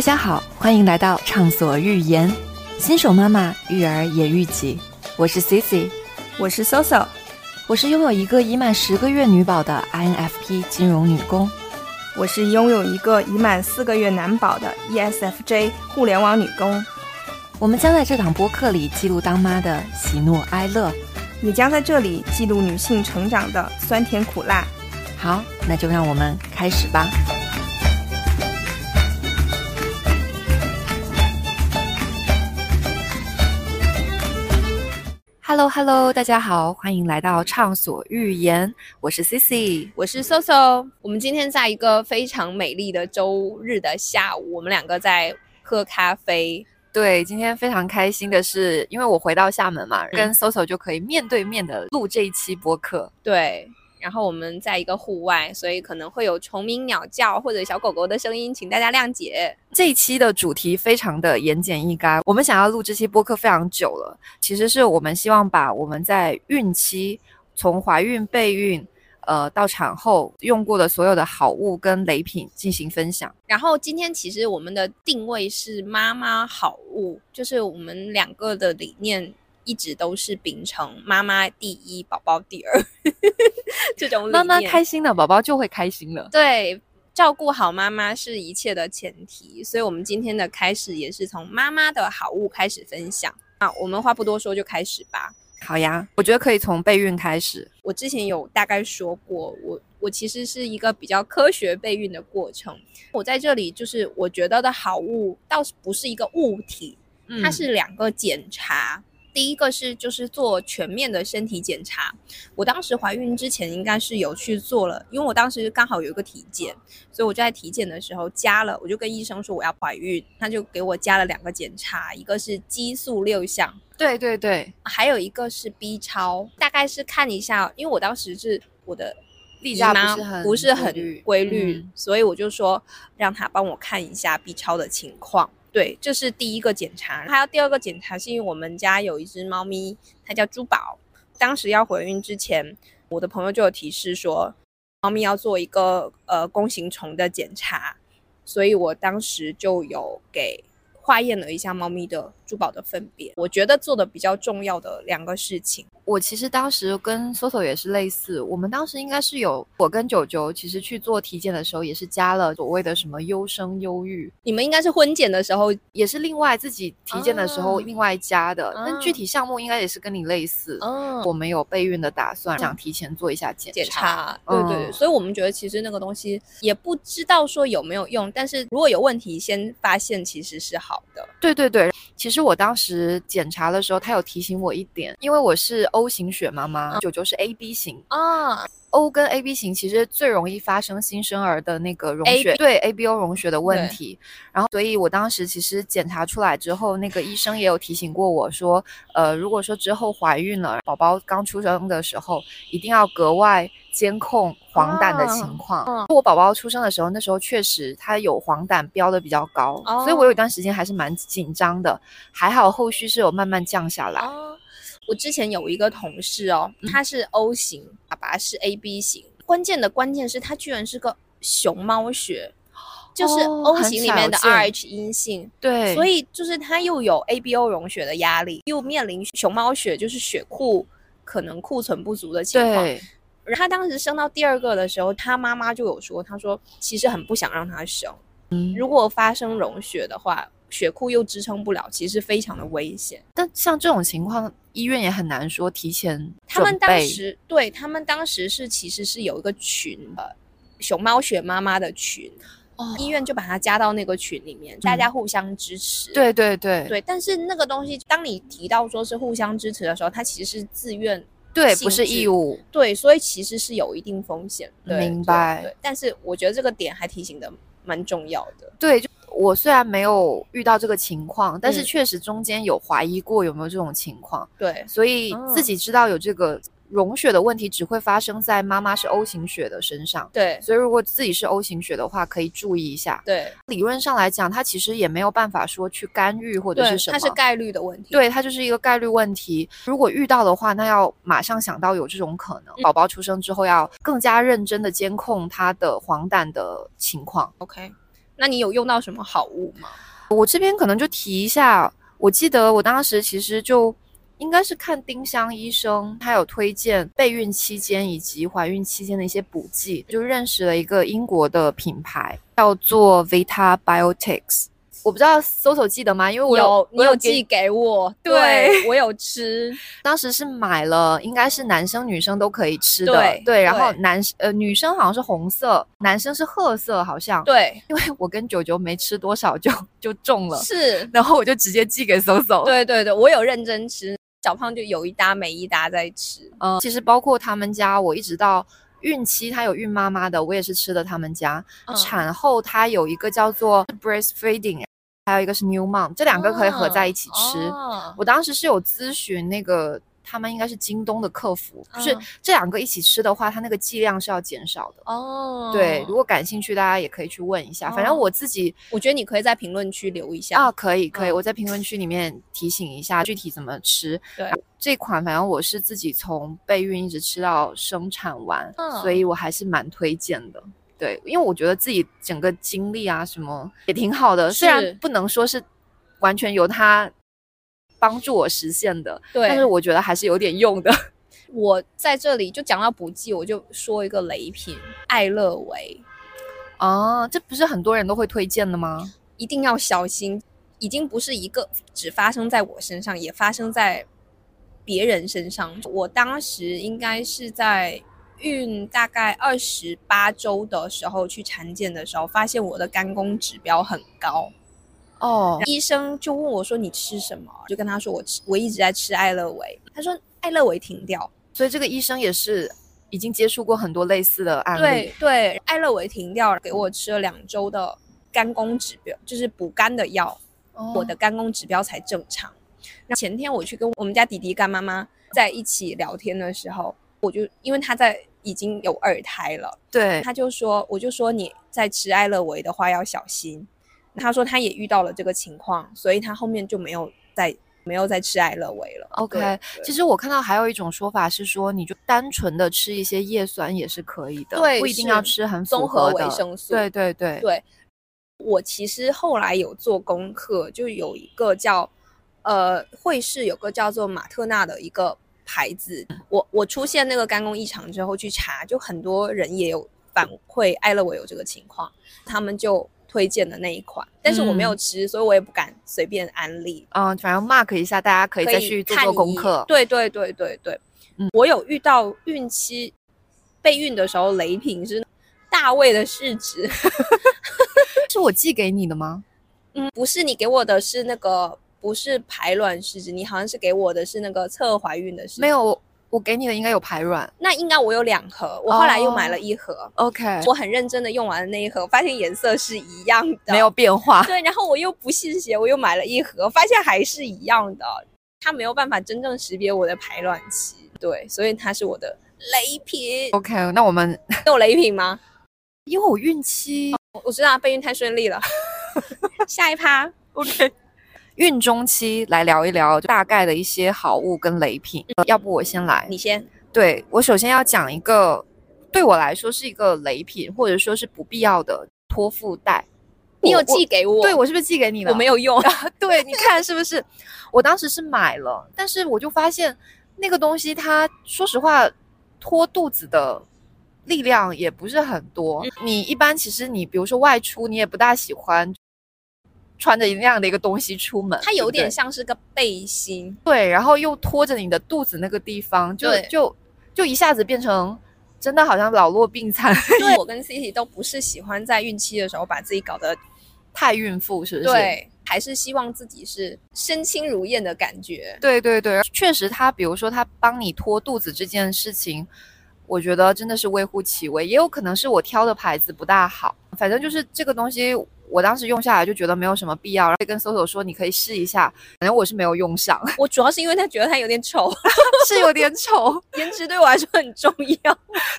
大家好，欢迎来到畅所欲言，新手妈妈育儿也育己。我是 Cici，我是 Soso，我是拥有一个已满十个月女宝的 INFP 金融女工，我是拥有一个已满四个月男宝的 ESFJ 互联网女工。我们将在这档播客里记录当妈的喜怒哀乐，也将在这里记录女性成长的酸甜苦辣。好，那就让我们开始吧。Hello Hello，大家好，欢迎来到畅所欲言，我是 Cici，我是 Soso。我们今天在一个非常美丽的周日的下午，我们两个在喝咖啡。对，今天非常开心的是，因为我回到厦门嘛，跟 Soso 就可以面对面的录这一期播客。对。然后我们在一个户外，所以可能会有虫鸣鸟叫或者小狗狗的声音，请大家谅解。这一期的主题非常的言简意赅，我们想要录这期播客非常久了，其实是我们希望把我们在孕期从怀孕、备孕，呃到产后用过的所有的好物跟雷品进行分享。然后今天其实我们的定位是妈妈好物，就是我们两个的理念。一直都是秉承妈妈第一，宝宝第二 这种妈妈开心了，宝宝就会开心了。对，照顾好妈妈是一切的前提，所以我们今天的开始也是从妈妈的好物开始分享。啊，我们话不多说，就开始吧。好呀，我觉得可以从备孕开始。我之前有大概说过，我我其实是一个比较科学备孕的过程。我在这里就是我觉得的好物，倒是不是一个物体，它是两个检查。第一个是就是做全面的身体检查，我当时怀孕之前应该是有去做了，因为我当时刚好有一个体检，所以我就在体检的时候加了，我就跟医生说我要怀孕，他就给我加了两个检查，一个是激素六项，对对对，还有一个是 B 超，大概是看一下，因为我当时是我的例假不是很不是很规律，所以我就说让他帮我看一下 B 超的情况。对，这是第一个检查，还有第二个检查，是因为我们家有一只猫咪，它叫珠宝。当时要怀孕之前，我的朋友就有提示说，猫咪要做一个呃弓形虫的检查，所以我当时就有给。化验了一下猫咪的珠宝的分别，我觉得做的比较重要的两个事情。我其实当时跟 Soso 也是类似，我们当时应该是有我跟九九，其实去做体检的时候也是加了所谓的什么优生优育。你们应该是婚检的时候也是另外自己体检的时候另外加的，但具体项目应该也是跟你类似。嗯，我们有备孕的打算，想提前做一下检检查。对对，所以我们觉得其实那个东西也不知道说有没有用，但是如果有问题先发现其实是好。对对对，其实我当时检查的时候，他有提醒我一点，因为我是 O 型血妈妈，九九是 AB 型。啊。O 跟 AB 型其实最容易发生新生儿的那个溶血，对 ABO 溶血的问题。然后，所以我当时其实检查出来之后，那个医生也有提醒过我说，呃，如果说之后怀孕了，宝宝刚出生的时候，一定要格外监控黄疸的情况。我宝宝出生的时候，那时候确实他有黄疸标的比较高，所以我有一段时间还是蛮紧张的。还好后续是有慢慢降下来。我之前有一个同事哦，他是 O 型，爸爸是 AB 型。关键的关键是他居然是个熊猫血，就是 O 型里面的 Rh 阴性。对，所以就是他又有 ABO 溶血的压力，又面临熊猫血，就是血库可能库存不足的情况。对，他当时生到第二个的时候，他妈妈就有说，他说其实很不想让他生，嗯，如果发生溶血的话。血库又支撑不了，其实非常的危险。但像这种情况，医院也很难说提前。他们当时对他们当时是其实是有一个群的熊猫血妈妈的群，医院就把它加到那个群里面，大家互相支持。对对对对。但是那个东西，当你提到说是互相支持的时候，它其实是自愿，对，不是义务。对，所以其实是有一定风险。明白。但是我觉得这个点还提醒的蛮重要的。对。我虽然没有遇到这个情况，但是确实中间有怀疑过有没有这种情况。对，所以自己知道有这个溶血的问题，只会发生在妈妈是 O 型血的身上。对，所以如果自己是 O 型血的话，可以注意一下。对，理论上来讲，它其实也没有办法说去干预或者是什么，它是概率的问题。对，它就是一个概率问题。如果遇到的话，那要马上想到有这种可能。宝宝出生之后，要更加认真的监控他的黄疸的情况。OK。那你有用到什么好物吗？我这边可能就提一下，我记得我当时其实就应该是看丁香医生，他有推荐备孕期间以及怀孕期间的一些补剂，就认识了一个英国的品牌，叫做 Vita Biotics。我不知道搜搜记得吗？因为我有你有寄给我，对 我有吃。当时是买了，应该是男生女生都可以吃的。对，然后男呃女生好像是红色，男生是褐色，好像。对，因为我跟九九没吃多少就 就中了，是。然后我就直接寄给搜搜。对对对，我有认真吃，小胖就有一搭没一搭在吃。嗯，其实包括他们家，我一直到孕期，他有孕妈妈的，我也是吃的他们家。产后他有一个叫做 breastfeeding。还有一个是 New Mom，这两个可以合在一起吃。我当时是有咨询那个，他们应该是京东的客服，就是这两个一起吃的话，它那个剂量是要减少的。哦，对，如果感兴趣，大家也可以去问一下。反正我自己，我觉得你可以在评论区留一下啊，可以可以，我在评论区里面提醒一下具体怎么吃。对，这款反正我是自己从备孕一直吃到生产完，所以我还是蛮推荐的。对，因为我觉得自己整个经历啊，什么也挺好的，虽然不能说是完全由他帮助我实现的，对，但是我觉得还是有点用的。我在这里就讲到补剂，我就说一个雷品，艾乐维。哦，这不是很多人都会推荐的吗？一定要小心，已经不是一个只发生在我身上，也发生在别人身上。我当时应该是在。孕大概二十八周的时候去产检的时候，发现我的肝功指标很高，哦，医生就问我说：“你吃什么？”就跟他说：“我吃，我一直在吃艾乐维。”他说：“艾乐维停掉。”所以这个医生也是已经接触过很多类似的案例。对对，艾乐维停掉了，给我吃了两周的肝功指标，就是补肝的药，我的肝功指标才正常。那前天我去跟我们家弟弟干妈妈在一起聊天的时候，我就因为他在。已经有二胎了，对，他就说，我就说你在吃艾乐维的话要小心。他说他也遇到了这个情况，所以他后面就没有再没有再吃艾乐维了。OK，其实我看到还有一种说法是说，你就单纯的吃一些叶酸也是可以的，对，不一定要吃很综合维生素。对对对对，我其实后来有做功课，就有一个叫呃惠氏有个叫做马特纳的一个。牌子，我我出现那个肝功异常之后去查，就很多人也有反馈爱乐我有这个情况，他们就推荐的那一款，但是我没有吃，所以我也不敢随便安利。嗯，反正 mark 一下，大家可以再去做做功课。对对对对对，嗯，我有遇到孕期备孕的时候雷品是大卫的试纸，是我寄给你的吗？嗯，不是，你给我的是那个。不是排卵试纸，你好像是给我的是那个测怀孕的试。没有，我给你的应该有排卵。那应该我有两盒，我后来又买了一盒。OK，我很认真的用完了那一盒，发现颜色是一样的，没有变化。对，然后我又不信邪，我又买了一盒，发现还是一样的。它没有办法真正识别我的排卵期，对，所以它是我的雷品。OK，那我们有雷品吗？因为我孕期，我知道备孕太顺利了。下一趴，OK。孕中期来聊一聊大概的一些好物跟雷品，要不我先来，你先。对我首先要讲一个，对我来说是一个雷品，或者说是不必要的托腹带。你有寄给我？对我是不是寄给你了？我没有用。对，你看是不是？我当时是买了，但是我就发现那个东西，它说实话托肚子的力量也不是很多。你一般其实你比如说外出，你也不大喜欢。穿着那样的一个东西出门，它有点像是个背心，对，然后又拖着你的肚子那个地方，就就就一下子变成真的好像老弱病残。对 我跟 Cici 都不是喜欢在孕期的时候把自己搞得太孕妇，是不是？对，还是希望自己是身轻如燕的感觉。对对对，确实，他比如说他帮你拖肚子这件事情，我觉得真的是微乎其微，也有可能是我挑的牌子不大好，反正就是这个东西。我当时用下来就觉得没有什么必要，然后跟搜搜说你可以试一下，反正我是没有用上。我主要是因为他觉得他有点丑，是有点丑，颜值对我来说很重要，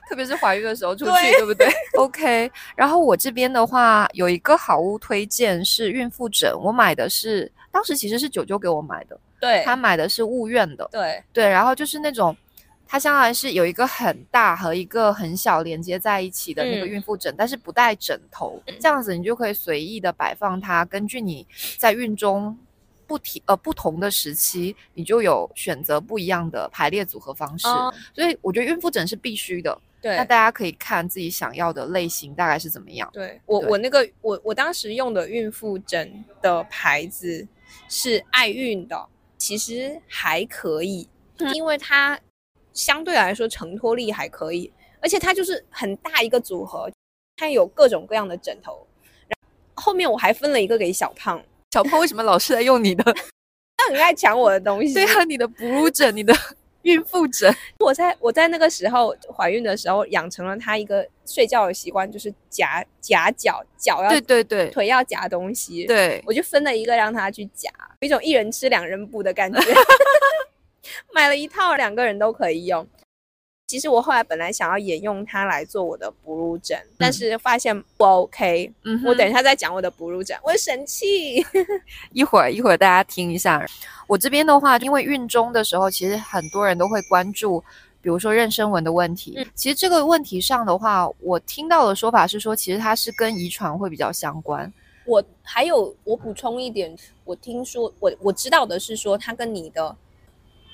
特别是怀孕的时候出去，对不对？OK。然后我这边的话有一个好物推荐是孕妇枕，我买的是当时其实是九九给我买的，对他买的是物院的，对对，然后就是那种。它相当于是有一个很大和一个很小连接在一起的那个孕妇枕，但是不带枕头，这样子你就可以随意的摆放它，根据你在孕中不提呃不同的时期，你就有选择不一样的排列组合方式。所以我觉得孕妇枕是必须的。对，那大家可以看自己想要的类型大概是怎么样。对我我那个我我当时用的孕妇枕的牌子是爱孕的，其实还可以，因为它。相对来说承托力还可以，而且它就是很大一个组合，它有各种各样的枕头。然后后面我还分了一个给小胖，小胖为什么老是在用你的？他很爱抢我的东 西。对啊，你的哺乳枕，你的 孕妇枕。我在我在那个时候怀孕的时候，养成了他一个睡觉的习惯，就是夹夹脚，脚要对对对，腿要夹东西。对，我就分了一个让他去夹，有一种一人吃两人补的感觉。买了一套，两个人都可以用。其实我后来本来想要沿用它来做我的哺乳枕，但是发现不 OK。嗯，我等一下再讲我的哺乳枕，我生气。一会儿一会儿大家听一下。我这边的话，因为孕中的时候，其实很多人都会关注，比如说妊娠纹的问题。其实这个问题上的话，我听到的说法是说，其实它是跟遗传会比较相关。我还有我补充一点，我听说我我知道的是说，它跟你的。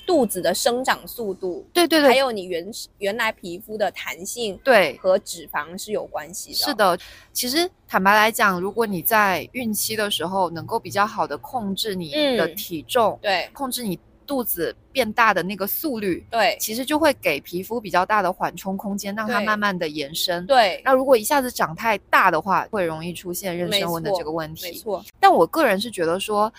肚子的生长速度，对对对，还有你原原来皮肤的弹性，对，和脂肪是有关系的。是的，其实坦白来讲，如果你在孕期的时候能够比较好的控制你的体重，对，控制你肚子变大的那个速率，对，其实就会给皮肤比较大的缓冲空间，让它慢慢的延伸。对，那如果一下子长太大的话，会容易出现妊娠纹的这个问题。没错，但我个人是觉得说。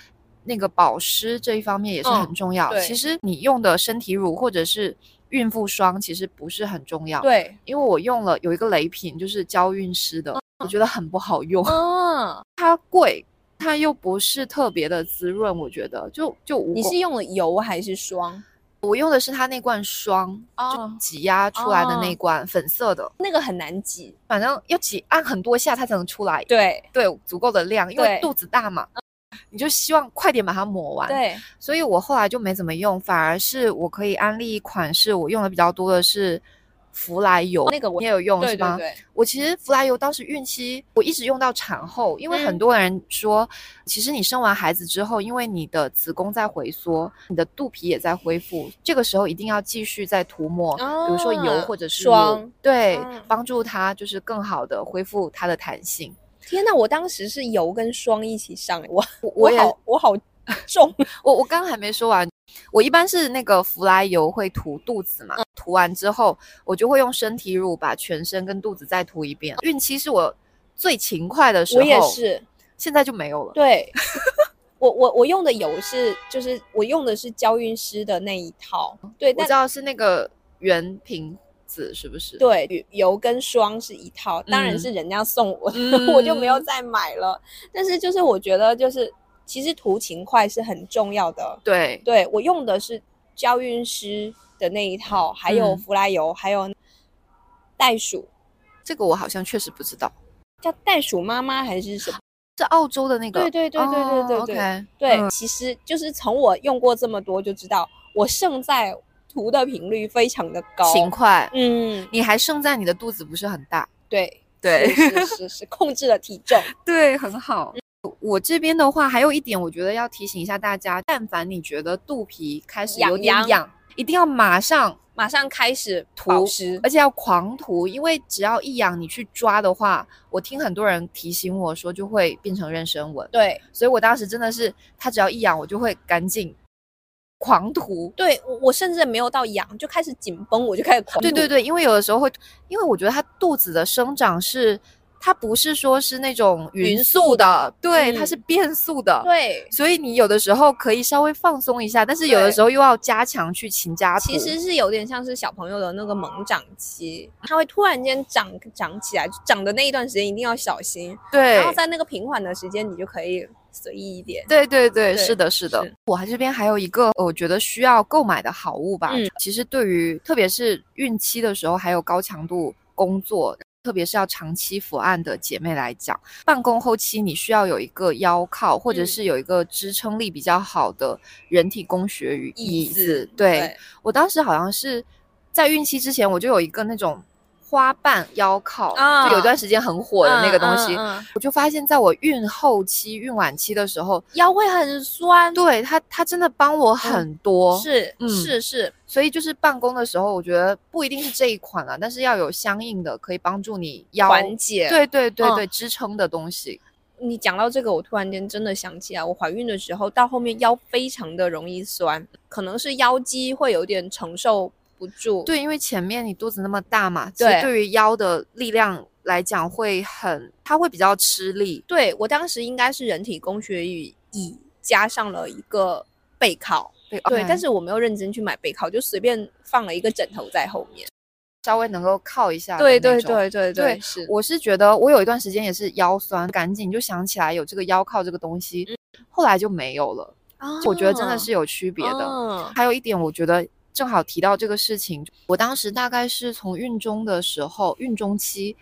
那个保湿这一方面也是很重要。其实你用的身体乳或者是孕妇霜，其实不是很重要。对，因为我用了有一个雷品，就是娇韵诗的，我觉得很不好用。嗯，它贵，它又不是特别的滋润，我觉得就就你是用了油还是霜？我用的是它那罐霜，就挤压出来的那罐粉色的，那个很难挤，反正要挤按很多下它才能出来。对对，足够的量，因为肚子大嘛。你就希望快点把它抹完，对，所以我后来就没怎么用，反而是我可以安利一款是我用的比较多的是福来油，那个我也有用是吗？我其实福来油当时孕期我一直用到产后，因为很多人说，其实你生完孩子之后，因为你的子宫在回缩，你的肚皮也在恢复，这个时候一定要继续再涂抹，比如说油或者是霜，对，帮助它就是更好的恢复它的弹性。天呐，我当时是油跟霜一起上，我我好我好重，我我刚刚还没说完，我一般是那个福来油会涂肚子嘛，涂完之后我就会用身体乳把全身跟肚子再涂一遍。孕期是我最勤快的时候，我也是，现在就没有了。对，我我我用的油是就是我用的是娇韵诗的那一套，对，我知道是那个原瓶。子是不是？对，油跟霜是一套，当然是人家送我，我就没有再买了。但是就是我觉得，就是其实图勤快是很重要的。对，对我用的是娇韵诗的那一套，还有芙莱油，还有袋鼠。这个我好像确实不知道，叫袋鼠妈妈还是什么？是澳洲的那个？对对对对对对对。对，其实就是从我用过这么多就知道，我胜在。涂的频率非常的高，勤快，嗯，你还胜在你的肚子不是很大，对对，是是是，控制了体重，对，很好。我这边的话，还有一点，我觉得要提醒一下大家，但凡你觉得肚皮开始有点痒，一定要马上马上开始涂。湿，而且要狂涂，因为只要一痒，你去抓的话，我听很多人提醒我说就会变成妊娠纹，对，所以我当时真的是，它只要一痒，我就会赶紧。狂涂，对我我甚至没有到痒就开始紧绷，我就开始狂。对对对，因为有的时候会，因为我觉得它肚子的生长是，它不是说是那种匀速的，对，它是变速的，对，所以你有的时候可以稍微放松一下，但是有的时候又要加强去勤加。其实是有点像是小朋友的那个猛长期，它会突然间长长起来，长的那一段时间一定要小心，对，然后在那个平缓的时间，你就可以。随意一点，对对对，是的，是的。我还这边还有一个我觉得需要购买的好物吧。嗯，其实对于特别是孕期的时候，还有高强度工作，特别是要长期伏案的姐妹来讲，办公后期你需要有一个腰靠，或者是有一个支撑力比较好的人体工学椅子。对我当时好像是。在孕期之前，我就有一个那种。花瓣腰靠，就有段时间很火的那个东西，我就发现，在我孕后期、孕晚期的时候，腰会很酸。对它，它真的帮我很多。是，是是。所以就是办公的时候，我觉得不一定是这一款了，但是要有相应的可以帮助你腰缓解。对对对对，支撑的东西。你讲到这个，我突然间真的想起来，我怀孕的时候到后面腰非常的容易酸，可能是腰肌会有点承受。不住，对，因为前面你肚子那么大嘛，对，对于腰的力量来讲会很，它会比较吃力。对我当时应该是人体工学椅椅加上了一个背靠，对，但是我没有认真去买背靠，就随便放了一个枕头在后面，稍微能够靠一下。对对对对对，是。我是觉得我有一段时间也是腰酸，赶紧就想起来有这个腰靠这个东西，后来就没有了。我觉得真的是有区别的。还有一点，我觉得。正好提到这个事情，我当时大概是从孕中的时候，孕中期。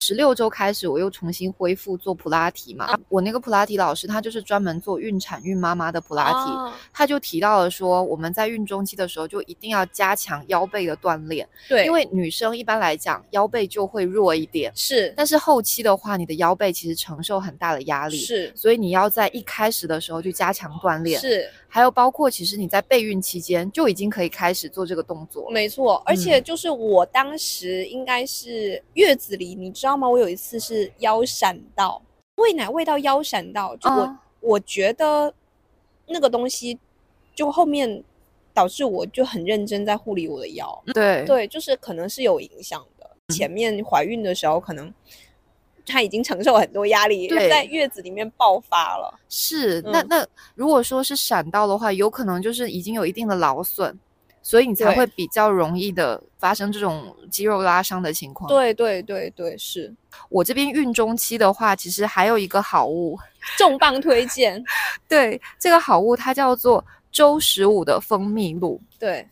十六周开始，我又重新恢复做普拉提嘛。我那个普拉提老师，他就是专门做孕产孕妈妈的普拉提。他就提到了说，我们在孕中期的时候就一定要加强腰背的锻炼。对，因为女生一般来讲腰背就会弱一点。是，但是后期的话，你的腰背其实承受很大的压力。是，所以你要在一开始的时候就加强锻炼。是，还有包括其实你在备孕期间就已经可以开始做这个动作。没错，而且就是我当时应该是月子里，你知道。吗？我有一次是腰闪到，喂奶喂到腰闪到，就我我觉得那个东西就后面导致我就很认真在护理我的腰。对对，就是可能是有影响的。前面怀孕的时候，可能他已经承受很多压力，在月子里面爆发了。是，那那如果说是闪到的话，有可能就是已经有一定的劳损。所以你才会比较容易的发生这种肌肉拉伤的情况。对对对对，是我这边孕中期的话，其实还有一个好物，重磅推荐。对，这个好物它叫做周十五的蜂蜜露。对，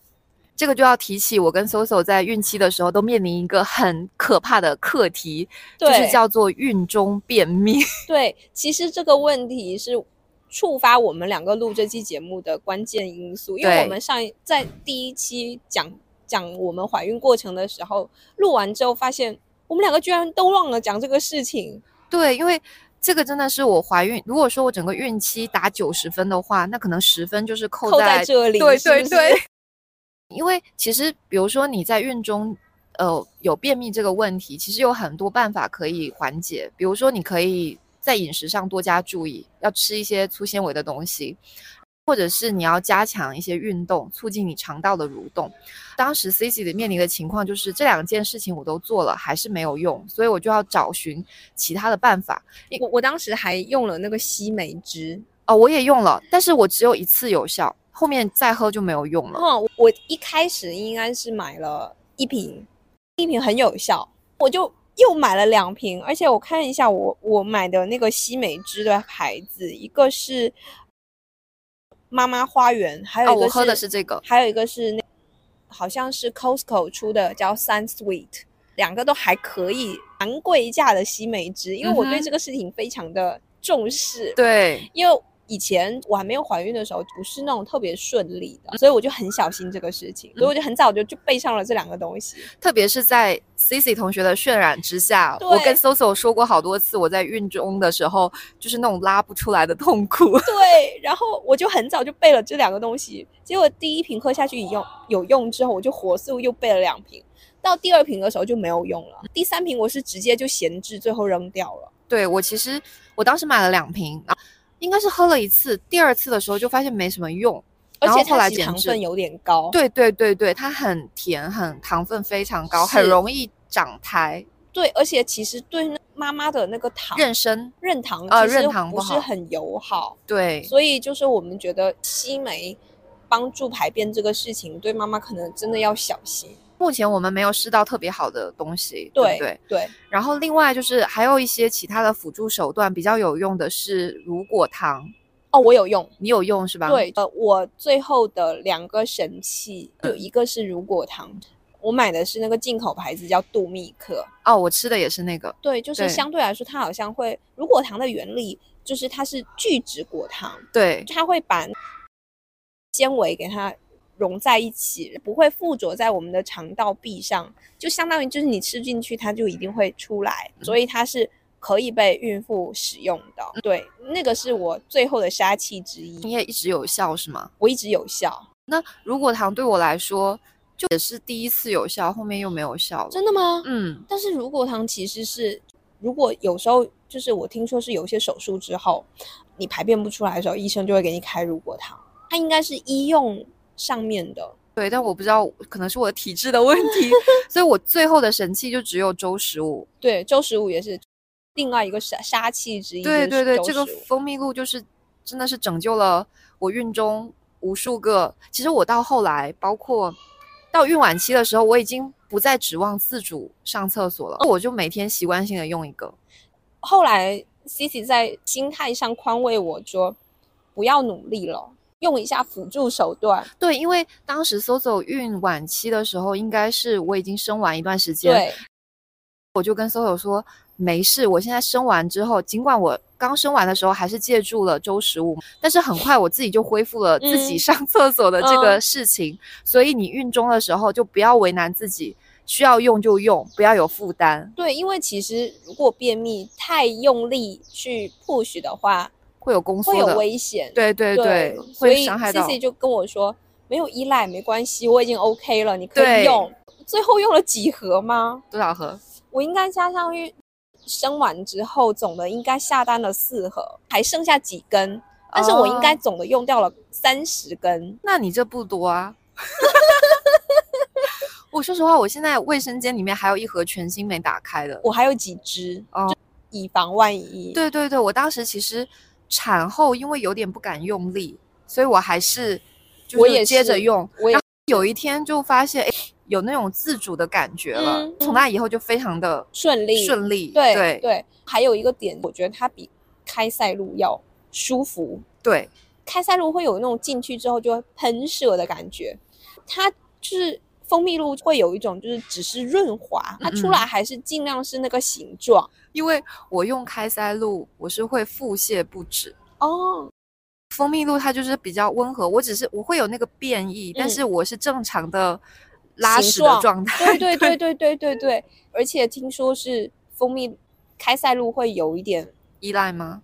这个就要提起我跟 Soso 在孕期的时候都面临一个很可怕的课题，就是叫做孕中便秘。对，其实这个问题是。触发我们两个录这期节目的关键因素，因为我们上在第一期讲讲我们怀孕过程的时候，录完之后发现我们两个居然都忘了讲这个事情。对，因为这个真的是我怀孕，如果说我整个孕期打九十分的话，那可能十分就是扣在这里。对对对。因为其实，比如说你在孕中，呃，有便秘这个问题，其实有很多办法可以缓解，比如说你可以。在饮食上多加注意，要吃一些粗纤维的东西，或者是你要加强一些运动，促进你肠道的蠕动。当时 C C 的面临的情况就是这两件事情我都做了，还是没有用，所以我就要找寻其他的办法。我我当时还用了那个西梅汁哦，我也用了，但是我只有一次有效，后面再喝就没有用了。哦，我一开始应该是买了一瓶，一瓶很有效，我就。又买了两瓶，而且我看一下我我买的那个西梅汁的牌子，一个是妈妈花园，还有一个我喝的是这个，还有一个是那好像是 Costco 出的叫 Sun Sweet，两个都还可以，蛮贵价的西梅汁，因为我对这个事情非常的重视，对，因为。以前我还没有怀孕的时候，不是那种特别顺利的，所以我就很小心这个事情，所以我就很早就就备上了这两个东西。特别是在 Cici 同学的渲染之下，我跟 Soso 说过好多次，我在孕中的时候就是那种拉不出来的痛苦。对，然后我就很早就备了这两个东西，结果第一瓶喝下去有用有用之后，我就火速又备了两瓶，到第二瓶的时候就没有用了，第三瓶我是直接就闲置，最后扔掉了。对我其实我当时买了两瓶啊。应该是喝了一次，第二次的时候就发现没什么用，而且后来糖分有点高。对对对对，它很甜，很糖分非常高，很容易长胎。对，而且其实对妈妈的那个糖妊娠妊糖呃妊糖不是很友好。对，所以就是我们觉得西梅帮助排便这个事情，对妈妈可能真的要小心。目前我们没有试到特别好的东西，对对对。然后另外就是还有一些其他的辅助手段比较有用的是乳果糖哦，我有用，你有用是吧？对，呃，我最后的两个神器有一个是乳果糖，我买的是那个进口牌子叫杜密克哦，我吃的也是那个，对，就是相对来说它好像会乳果糖的原理就是它是聚酯果糖，对，它会把纤维给它。融在一起，不会附着在我们的肠道壁上，就相当于就是你吃进去，它就一定会出来，所以它是可以被孕妇使用的。对，那个是我最后的杀器之一。你也一直有效是吗？我一直有效。那乳果糖对我来说，就也是第一次有效，后面又没有效了。真的吗？嗯。但是乳果糖其实是，如果有时候就是我听说是有些手术之后。你排便不出来的时候，医生就会给你开乳果糖。它应该是医用上面的，对，但我不知道，可能是我的体质的问题，所以我最后的神器就只有周十五。对，周十五也是另外一个杀杀器之一。对对对，这个蜂蜜露就是真的是拯救了我孕中无数个。其实我到后来，包括到孕晚期的时候，我已经不再指望自主上厕所了，我就每天习惯性的用一个。后来。C C 在心态上宽慰我说：“不要努力了，用一下辅助手段。”对，因为当时 Soso 孕晚期的时候，应该是我已经生完一段时间，对，我就跟 Soso 说：“没事，我现在生完之后，尽管我刚生完的时候还是借助了周十五，但是很快我自己就恢复了自己上厕所的这个事情。所以你孕中的时候就不要为难自己。”需要用就用，不要有负担。对，因为其实如果便秘太用力去 push 的话，会有宫缩会有危险。对对对，会伤害到。C C 就跟我说，没有依赖没关系，我已经 OK 了，你可以用。最后用了几盒吗？多少盒？我应该加上去生完之后总的应该下单了四盒，还剩下几根，但是我应该总的用掉了三十根。那你这不多啊。我说实话，我现在卫生间里面还有一盒全新没打开的，我还有几支，哦，以防万一。对对对，我当时其实产后因为有点不敢用力，所以我还是我也接着用。我也有一天就发现，哎，有那种自主的感觉了。从那以后就非常的顺利顺利。对对对，还有一个点，我觉得它比开塞露要舒服。对，开塞露会有那种进去之后就会喷射的感觉，它就是。蜂蜜露会有一种就是只是润滑，它出来还是尽量是那个形状。因为我用开塞露，我是会腹泻不止哦。蜂蜜露它就是比较温和，我只是我会有那个变异，但是我是正常的拉屎的状态。对对对对对对对。而且听说是蜂蜜开塞露会有一点依赖吗？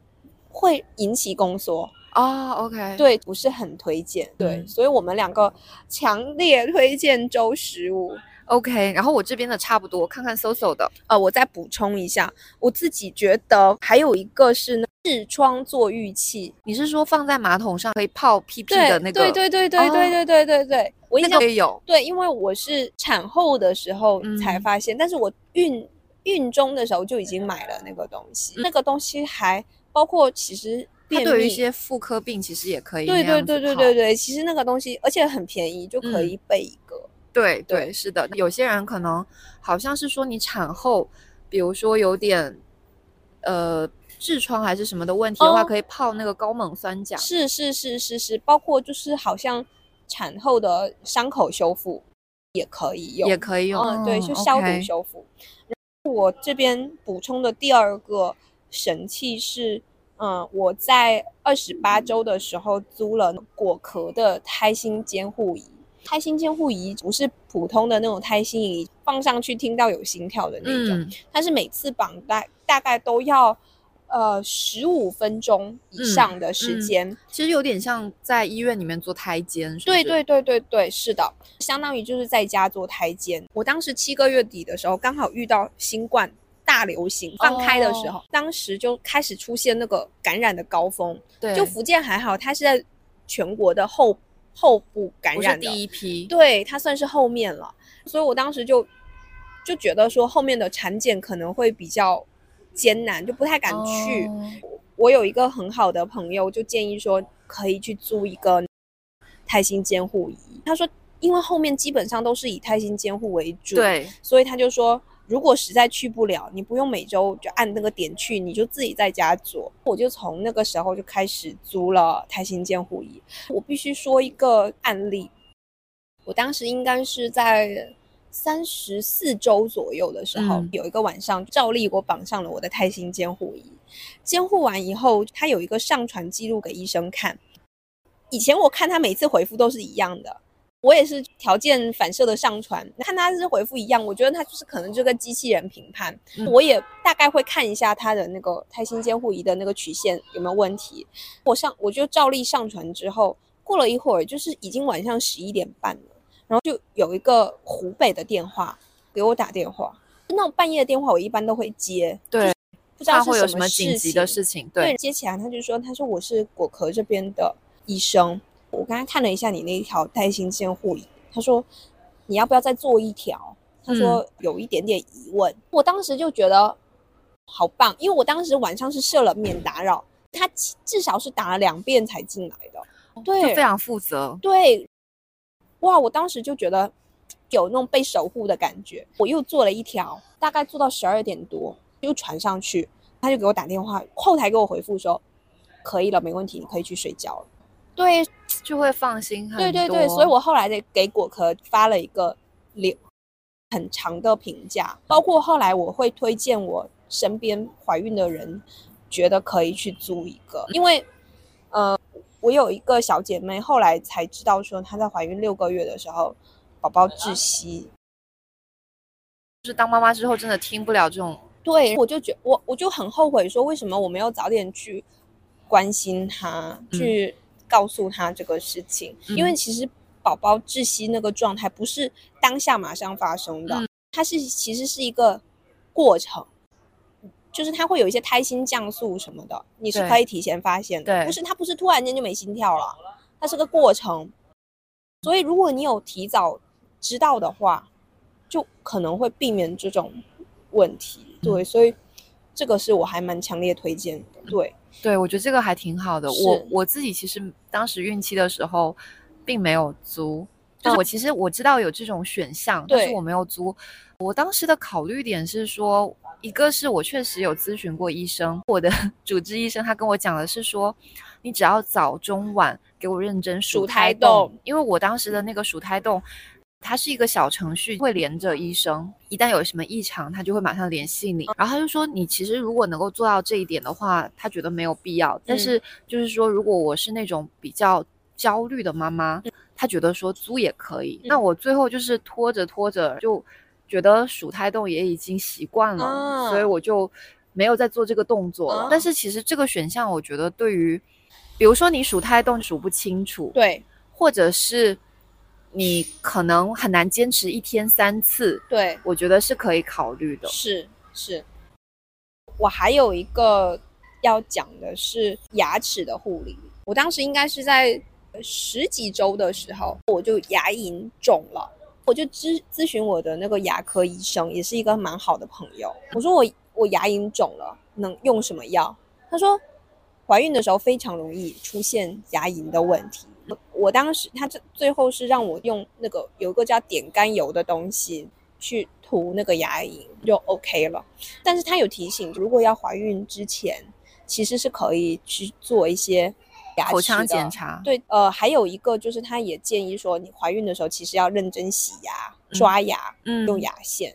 会引起宫缩。哦，OK，对，不是很推荐，对，所以我们两个强烈推荐周十五，OK。然后我这边的差不多，看看 SOSO 的，呃，我再补充一下，我自己觉得还有一个是痔疮坐浴器，你是说放在马桶上可以泡屁屁的那个？对对对对对对对对对，我那个也有，对，因为我是产后的时候才发现，但是我孕孕中的时候就已经买了那个东西，那个东西还包括其实。它对于一些妇科病其实也可以。对对对对对对，其实那个东西而且很便宜，就可以备一个。对对，是的。有些人可能好像是说你产后，比如说有点呃痔疮还是什么的问题的话，可以泡那个高锰酸钾。是是是是是，包括就是好像产后的伤口修复也可以用，也可以用。嗯，对，就消毒修复。我这边补充的第二个神器是。嗯，我在二十八周的时候租了果壳的胎心监护仪。胎心监护仪不是普通的那种胎心仪，放上去听到有心跳的那种。它是每次绑带大概都要呃十五分钟以上的时间。其实有点像在医院里面做胎监。对对对对对，是的，相当于就是在家做胎监。我当时七个月底的时候，刚好遇到新冠。大流行放开的时候，当时就开始出现那个感染的高峰。对，就福建还好，它是在全国的后后部感染的第一批，对，它算是后面了。所以我当时就就觉得说，后面的产检可能会比较艰难，就不太敢去。我有一个很好的朋友，就建议说可以去租一个胎心监护仪。他说，因为后面基本上都是以胎心监护为主，对，所以他就说。如果实在去不了，你不用每周就按那个点去，你就自己在家做。我就从那个时候就开始租了胎心监护仪。我必须说一个案例，我当时应该是在三十四周左右的时候，有一个晚上照例我绑上了我的胎心监护仪。监护完以后，他有一个上传记录给医生看。以前我看他每次回复都是一样的。我也是条件反射的上传，看他是回复一样，我觉得他就是可能就跟机器人评判。我也大概会看一下他的那个胎心监护仪的那个曲线有没有问题。我上我就照例上传之后，过了一会儿，就是已经晚上十一点半了，然后就有一个湖北的电话给我打电话，那种半夜的电话我一般都会接，对，不知道会有什么紧急的事情，对，接起来他就说，他说我是果壳这边的医生。我刚刚看了一下你那一条带心线护理，他说你要不要再做一条？他说有一点点疑问。我当时就觉得好棒，因为我当时晚上是设了免打扰，他至少是打了两遍才进来的，对，非常负责。对，哇，我当时就觉得有那种被守护的感觉。我又做了一条，大概做到十二点多又传上去，他就给我打电话，后台给我回复说可以了，没问题，你可以去睡觉了。对。就会放心很多。对对对，所以我后来给给果壳发了一个留很长的评价，包括后来我会推荐我身边怀孕的人，觉得可以去租一个，因为呃，我有一个小姐妹，后来才知道说她在怀孕六个月的时候，宝宝窒息，就是当妈妈之后真的听不了这种，对我就觉我我就很后悔说为什么我没有早点去关心她去。告诉他这个事情，因为其实宝宝窒息那个状态不是当下马上发生的，它是其实是一个过程，就是它会有一些胎心降速什么的，你是可以提前发现的，不是它不是突然间就没心跳了，它是个过程，所以如果你有提早知道的话，就可能会避免这种问题。对，所以这个是我还蛮强烈推荐的。对。对，我觉得这个还挺好的。我我自己其实当时孕期的时候，并没有租。但我其实我知道有这种选项，但是我没有租。我当时的考虑点是说，一个是我确实有咨询过医生，我的 主治医生他跟我讲的是说，你只要早中晚给我认真数胎动，因为我当时的那个数胎动。它是一个小程序，会连着医生，一旦有什么异常，他就会马上联系你。然后他就说，你其实如果能够做到这一点的话，他觉得没有必要。但是就是说，如果我是那种比较焦虑的妈妈，他觉得说租也可以。那我最后就是拖着拖着，就觉得数胎动也已经习惯了，所以我就没有再做这个动作了。但是其实这个选项，我觉得对于，比如说你数胎动数不清楚，对，或者是。你可能很难坚持一天三次，对我觉得是可以考虑的。是是，我还有一个要讲的是牙齿的护理。我当时应该是在十几周的时候，我就牙龈肿了，我就咨咨询我的那个牙科医生，也是一个蛮好的朋友。我说我我牙龈肿了，能用什么药？他说怀孕的时候非常容易出现牙龈的问题。我当时他这最后是让我用那个有一个叫点甘油的东西去涂那个牙龈就 OK 了，但是他有提醒，如果要怀孕之前，其实是可以去做一些牙口腔检查。对，呃，还有一个就是他也建议说，你怀孕的时候其实要认真洗牙、刷牙，用牙线。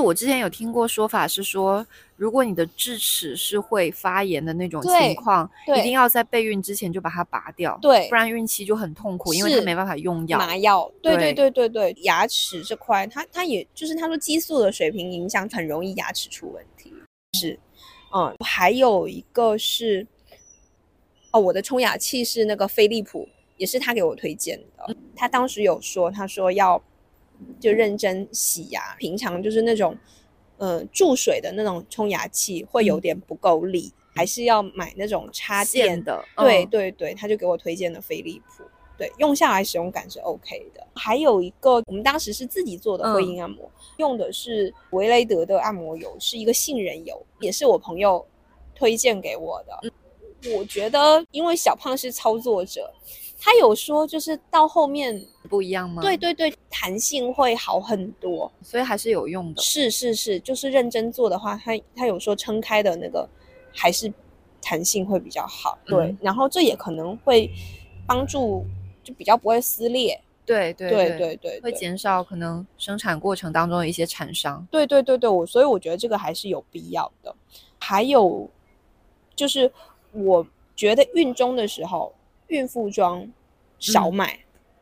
我之前有听过说法是说，如果你的智齿是会发炎的那种情况，一定要在备孕之前就把它拔掉，对，不然孕期就很痛苦，因为它没办法用药麻药。对对对对对，牙齿这块，它它也就是他说激素的水平影响很容易牙齿出问题。是，嗯，还有一个是，哦，我的冲牙器是那个飞利浦，也是他给我推荐的。他当时有说，他说要。就认真洗牙，平常就是那种，呃，注水的那种冲牙器会有点不够力，还是要买那种插电的。对对对，他就给我推荐了飞利浦，对，用下来使用感是 OK 的。还有一个，我们当时是自己做的会阴按摩，用的是维雷德的按摩油，是一个杏仁油，也是我朋友推荐给我的。我觉得，因为小胖是操作者。他有说，就是到后面不一样吗？对对对，弹性会好很多，所以还是有用的。是是是，就是认真做的话，他他有说撑开的那个还是弹性会比较好。对，然后这也可能会帮助，就比较不会撕裂。对对对对对，会减少可能生产过程当中的一些产伤。对对对对，我所以我觉得这个还是有必要的。还有就是，我觉得孕中的时候。孕妇装少买，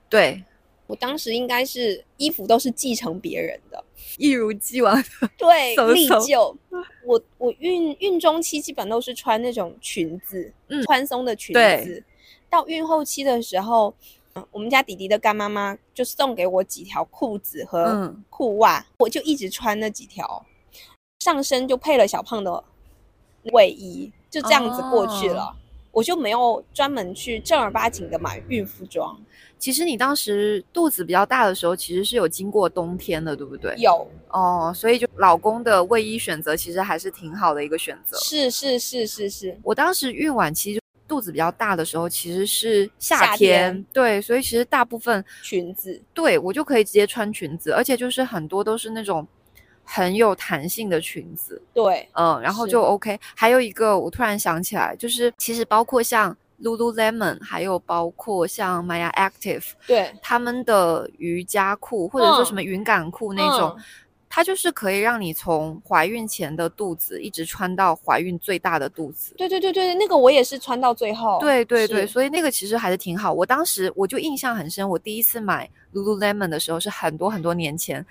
对，我当时应该是衣服都是继承别人的，一如既往的 对 历旧。我我孕孕中期基本都是穿那种裙子，嗯，宽松的裙子。到孕后期的时候，我们家弟弟的干妈妈就送给我几条裤子和裤袜，我就一直穿那几条，上身就配了小胖的卫衣，就这样子过去了。我就没有专门去正儿八经的买孕妇装。其实你当时肚子比较大的时候，其实是有经过冬天的，对不对？有哦，所以就老公的卫衣选择其实还是挺好的一个选择。是是是是是，我当时孕晚期肚子比较大的时候，其实是夏天，对，所以其实大部分裙子，对我就可以直接穿裙子，而且就是很多都是那种很有弹性的裙子，对，嗯，然后就 OK。还有一个我突然想起来，就是其实包括像。Lululemon，还有包括像 Maya Active，对他们的瑜伽裤或者说什么云感裤那种，它就是可以让你从怀孕前的肚子一直穿到怀孕最大的肚子。对对对对，那个我也是穿到最后。对对对，所以那个其实还是挺好。我当时我就印象很深，我第一次买 Lululemon 的时候是很多很多年前，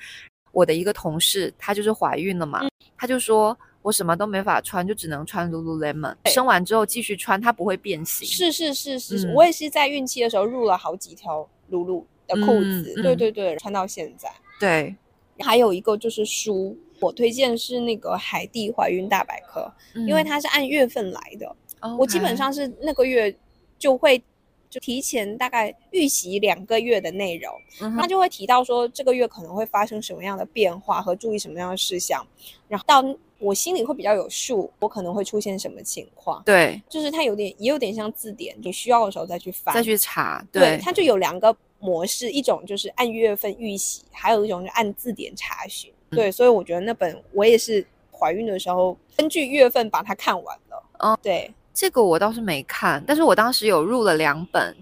我的一个同事她就是怀孕了嘛，她就说。我什么都没法穿，就只能穿 Lululemon。生完之后继续穿，它不会变形。是是是是，我也是在孕期的时候入了好几条 Lulu 的裤子。对对对，穿到现在。对，还有一个就是书，我推荐是那个海蒂怀孕大百科，因为它是按月份来的。我基本上是那个月就会就提前大概预习两个月的内容，那就会提到说这个月可能会发生什么样的变化和注意什么样的事项，然后到。我心里会比较有数，我可能会出现什么情况？对，就是它有点也有点像字典，你需要的时候再去翻、再去查。对，它就有两个模式，一种就是按月份预习，还有一种就按字典查询。对，所以我觉得那本我也是怀孕的时候根据月份把它看完了。哦，对，这个我倒是没看，但是我当时有入了两本，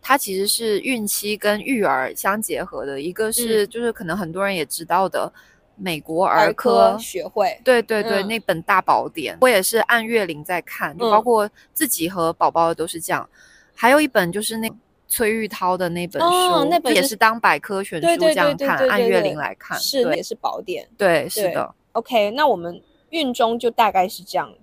它其实是孕期跟育儿相结合的，一个是就是可能很多人也知道的。美国儿科学会，对对对，那本大宝典，我也是按月龄在看，就包括自己和宝宝的都是这样。还有一本就是那崔玉涛的那本书，那本也是当百科全书这样看，按月龄来看，是也是宝典。对，是的。OK，那我们孕中就大概是这样子，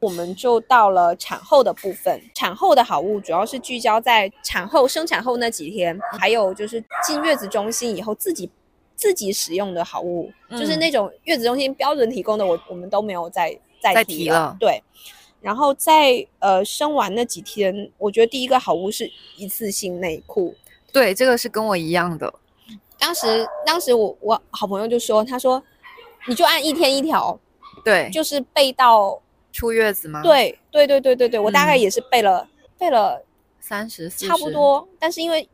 我们就到了产后的部分。产后的好物主要是聚焦在产后生产后那几天，还有就是进月子中心以后自己。自己使用的好物，就是那种月子中心标准提供的，我我们都没有再再提了。对，然后在呃生完那几天，我觉得第一个好物是一次性内裤。对，这个是跟我一样的。当时当时我我好朋友就说，他说你就按一天一条，对，就是备到出月子吗？对对对对对对，我大概也是备了备了三十，差不多。但是因为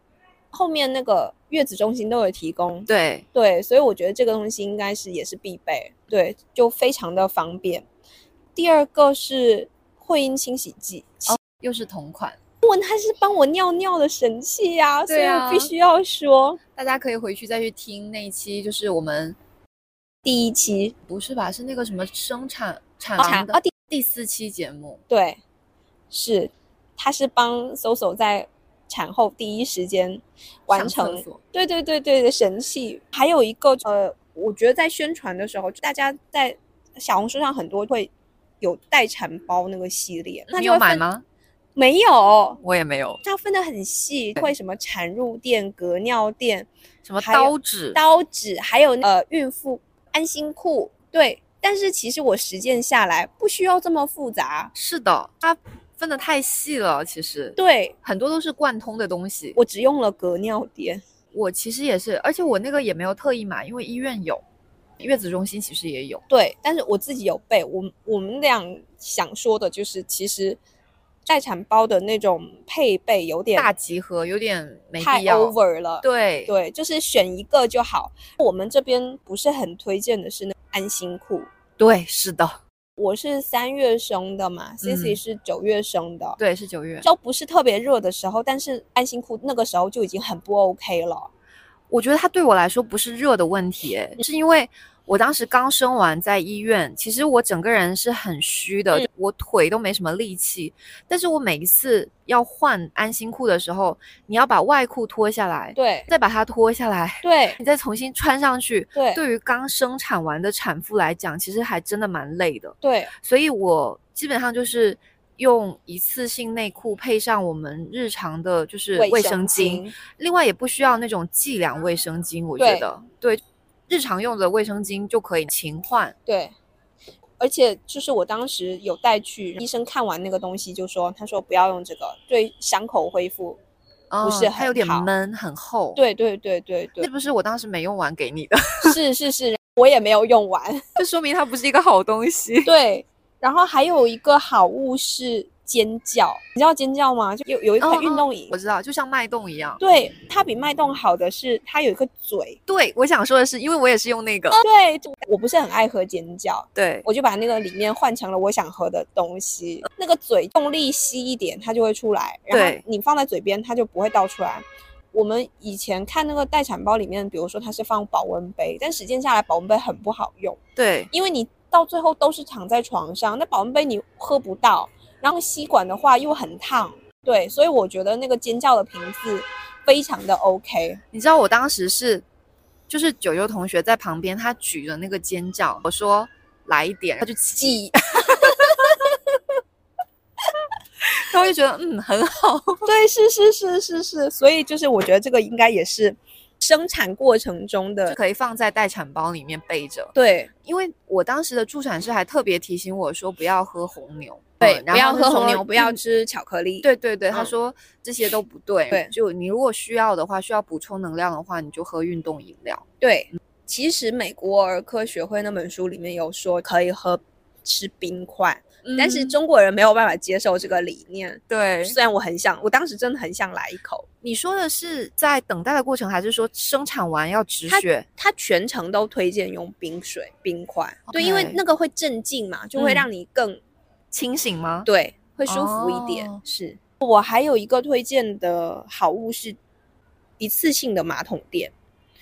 后面那个。月子中心都有提供，对对，所以我觉得这个东西应该是也是必备，对，就非常的方便。第二个是会阴清洗剂，又是同款，问它是帮我尿尿的神器呀，所以我必须要说，大家可以回去再去听那一期，就是我们第一期，不是吧？是那个什么生产产啊第第四期节目，对，是，他是帮搜搜在。产后第一时间完成，对对对对的神器。还有一个呃，我觉得在宣传的时候，大家在小红书上很多会有待产包那个系列，你有买吗？没有，我也没有。它分的很细，会什么产褥垫、隔尿垫，什么刀纸、刀纸，还有呃孕妇安心裤。对，但是其实我实践下来不需要这么复杂。是的，它。分的太细了，其实对很多都是贯通的东西。我只用了隔尿垫，我其实也是，而且我那个也没有特意买，因为医院有，月子中心其实也有。对，但是我自己有备。我我们俩想说的就是，其实待产包的那种配备有点大集合，有点太 over 了。对对，就是选一个就好。我们这边不是很推荐的是那安心裤。对，是的。我是三月生的嘛，Cici 是九月生的，对，是九月，就不是特别热的时候，但是安心裤那个时候就已经很不 OK 了。我觉得它对我来说不是热的问题，是因为我当时刚生完在医院，其实我整个人是很虚的，我腿都没什么力气。但是我每一次要换安心裤的时候，你要把外裤脱下来，对，再把它脱下来，对，你再重新穿上去，对。对于刚生产完的产妇来讲，其实还真的蛮累的，对。所以我基本上就是用一次性内裤配上我们日常的就是卫生巾，另外也不需要那种计量卫生巾，我觉得对。日常用的卫生巾就可以勤换，对，而且就是我当时有带去医生看完那个东西，就说他说不要用这个，对伤口恢复不是它有点闷，很厚。对对对对对，那不是我当时没用完给你的，是是是，我也没有用完，这说明它不是一个好东西。对，然后还有一个好物是。尖叫，你知道尖叫吗？就有有一款运动椅，我知道，就像脉动一样。对，它比脉动好的是它有一个嘴。对，我想说的是，因为我也是用那个。对，我不是很爱喝尖叫，对，我就把那个里面换成了我想喝的东西。那个嘴用力吸一点，它就会出来。然后你放在嘴边，它就不会倒出来。我们以前看那个待产包里面，比如说它是放保温杯，但实践下来保温杯很不好用。对，因为你到最后都是躺在床上，那保温杯你喝不到。然后吸管的话又很烫，对，所以我觉得那个尖叫的瓶子非常的 OK。你知道我当时是，就是九九同学在旁边，他举着那个尖叫，我说来一点，他就挤，他会觉得嗯很好，对，是是是是是，所以就是我觉得这个应该也是。生产过程中的可以放在待产包里面备着。对，因为我当时的助产师还特别提醒我说不要喝红牛，对，不要喝红牛，不要吃巧克力。对对对，他说这些都不对。对，就你如果需要的话，需要补充能量的话，你就喝运动饮料。对，其实美国儿科学会那本书里面有说可以喝吃冰块。但是中国人没有办法接受这个理念。对，虽然我很想，我当时真的很想来一口。你说的是在等待的过程，还是说生产完要止血？他全程都推荐用冰水、冰块。对，因为那个会镇静嘛，就会让你更清醒吗？对，会舒服一点。是我还有一个推荐的好物是一次性的马桶垫。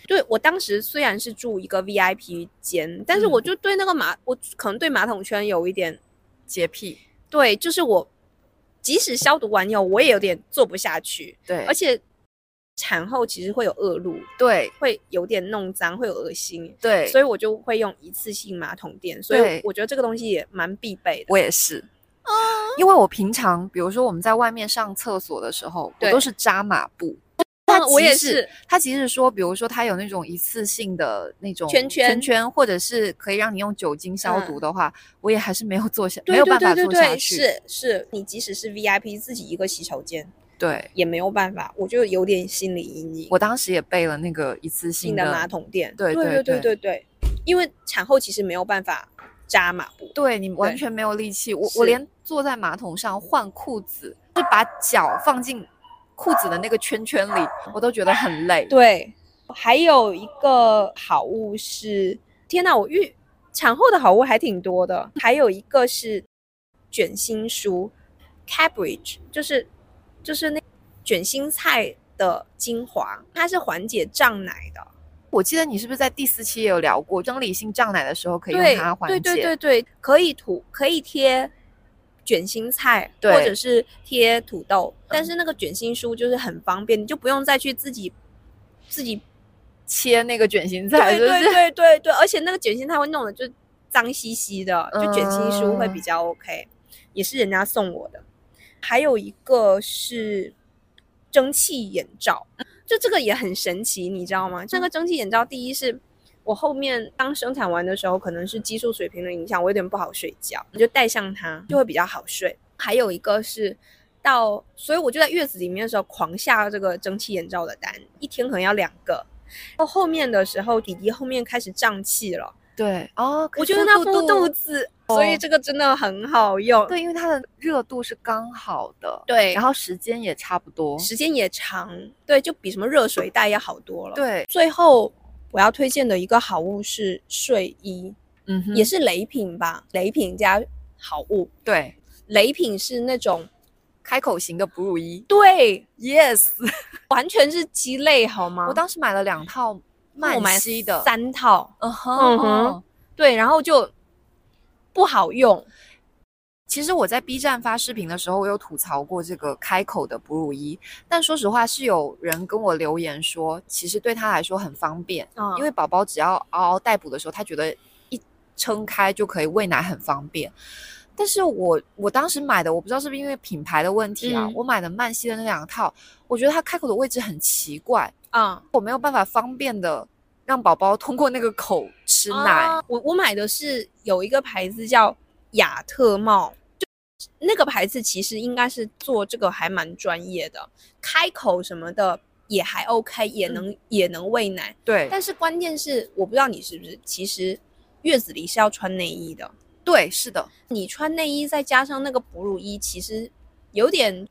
对我当时虽然是住一个 VIP 间，但是我就对那个马，我可能对马桶圈有一点。洁癖，对，就是我，即使消毒完以后，我也有点坐不下去。对，而且产后其实会有恶露，对，会有点弄脏，会有恶心，对，所以我就会用一次性马桶垫。所以我觉得这个东西也蛮必备的。我也是，因为我平常比如说我们在外面上厕所的时候，我都是扎马步。我也是，他即使说，比如说他有那种一次性的那种圈圈圈，或者是可以让你用酒精消毒的话，我也还是没有做下，没有办法做下去。是是，你即使是 VIP 自己一个洗手间，对，也没有办法，我就有点心理阴影。我当时也备了那个一次性的马桶垫，对对对对对对，因为产后其实没有办法扎马步，对你完全没有力气。我我连坐在马桶上换裤子，就把脚放进。裤子的那个圈圈里，我都觉得很累。对，还有一个好物是，天哪，我遇产后的好物还挺多的。还有一个是卷心酥，Cabbage，就是就是那卷心菜的精华，它是缓解胀奶的。我记得你是不是在第四期也有聊过，生理性胀奶的时候可以用它缓解？对对对对，可以涂，可以贴。卷心菜，或者是贴土豆，但是那个卷心酥就是很方便，你就不用再去自己自己切那个卷心菜，对对对对对，而且那个卷心菜会弄得就脏兮兮的，就卷心酥会比较 OK，也是人家送我的。还有一个是蒸汽眼罩，就这个也很神奇，你知道吗？这个蒸汽眼罩，第一是。我后面刚生产完的时候，可能是激素水平的影响，我有点不好睡觉，我就戴上它就会比较好睡。还有一个是到，所以我就在月子里面的时候狂下这个蒸汽眼罩的单，一天可能要两个。到后面的时候，弟弟后面开始胀气了，对哦，我觉得它敷肚子，所以这个真的很好用。对，因为它的热度是刚好的，对，然后时间也差不多，时间也长，对，就比什么热水袋要好多了。对，最后。我要推荐的一个好物是睡衣，嗯，也是雷品吧，雷品加好物。对，雷品是那种开口型的哺乳衣。对，yes，完全是鸡肋，好吗？我当时买了两套曼西的。三套，嗯哼，对，然后就不好用。其实我在 B 站发视频的时候，我有吐槽过这个开口的哺乳衣，但说实话，是有人跟我留言说，其实对他来说很方便，因为宝宝只要嗷嗷待哺的时候，他觉得一撑开就可以喂奶，很方便。但是我我当时买的，我不知道是不是因为品牌的问题啊，我买的曼西的那两套，我觉得它开口的位置很奇怪啊，我没有办法方便的让宝宝通过那个口吃奶。我我买的是有一个牌子叫雅特茂。那个牌子其实应该是做这个还蛮专业的，开口什么的也还 OK，也能也能喂奶。对，但是关键是我不知道你是不是，其实月子里是要穿内衣的。对，是的，你穿内衣再加上那个哺乳衣，其实有点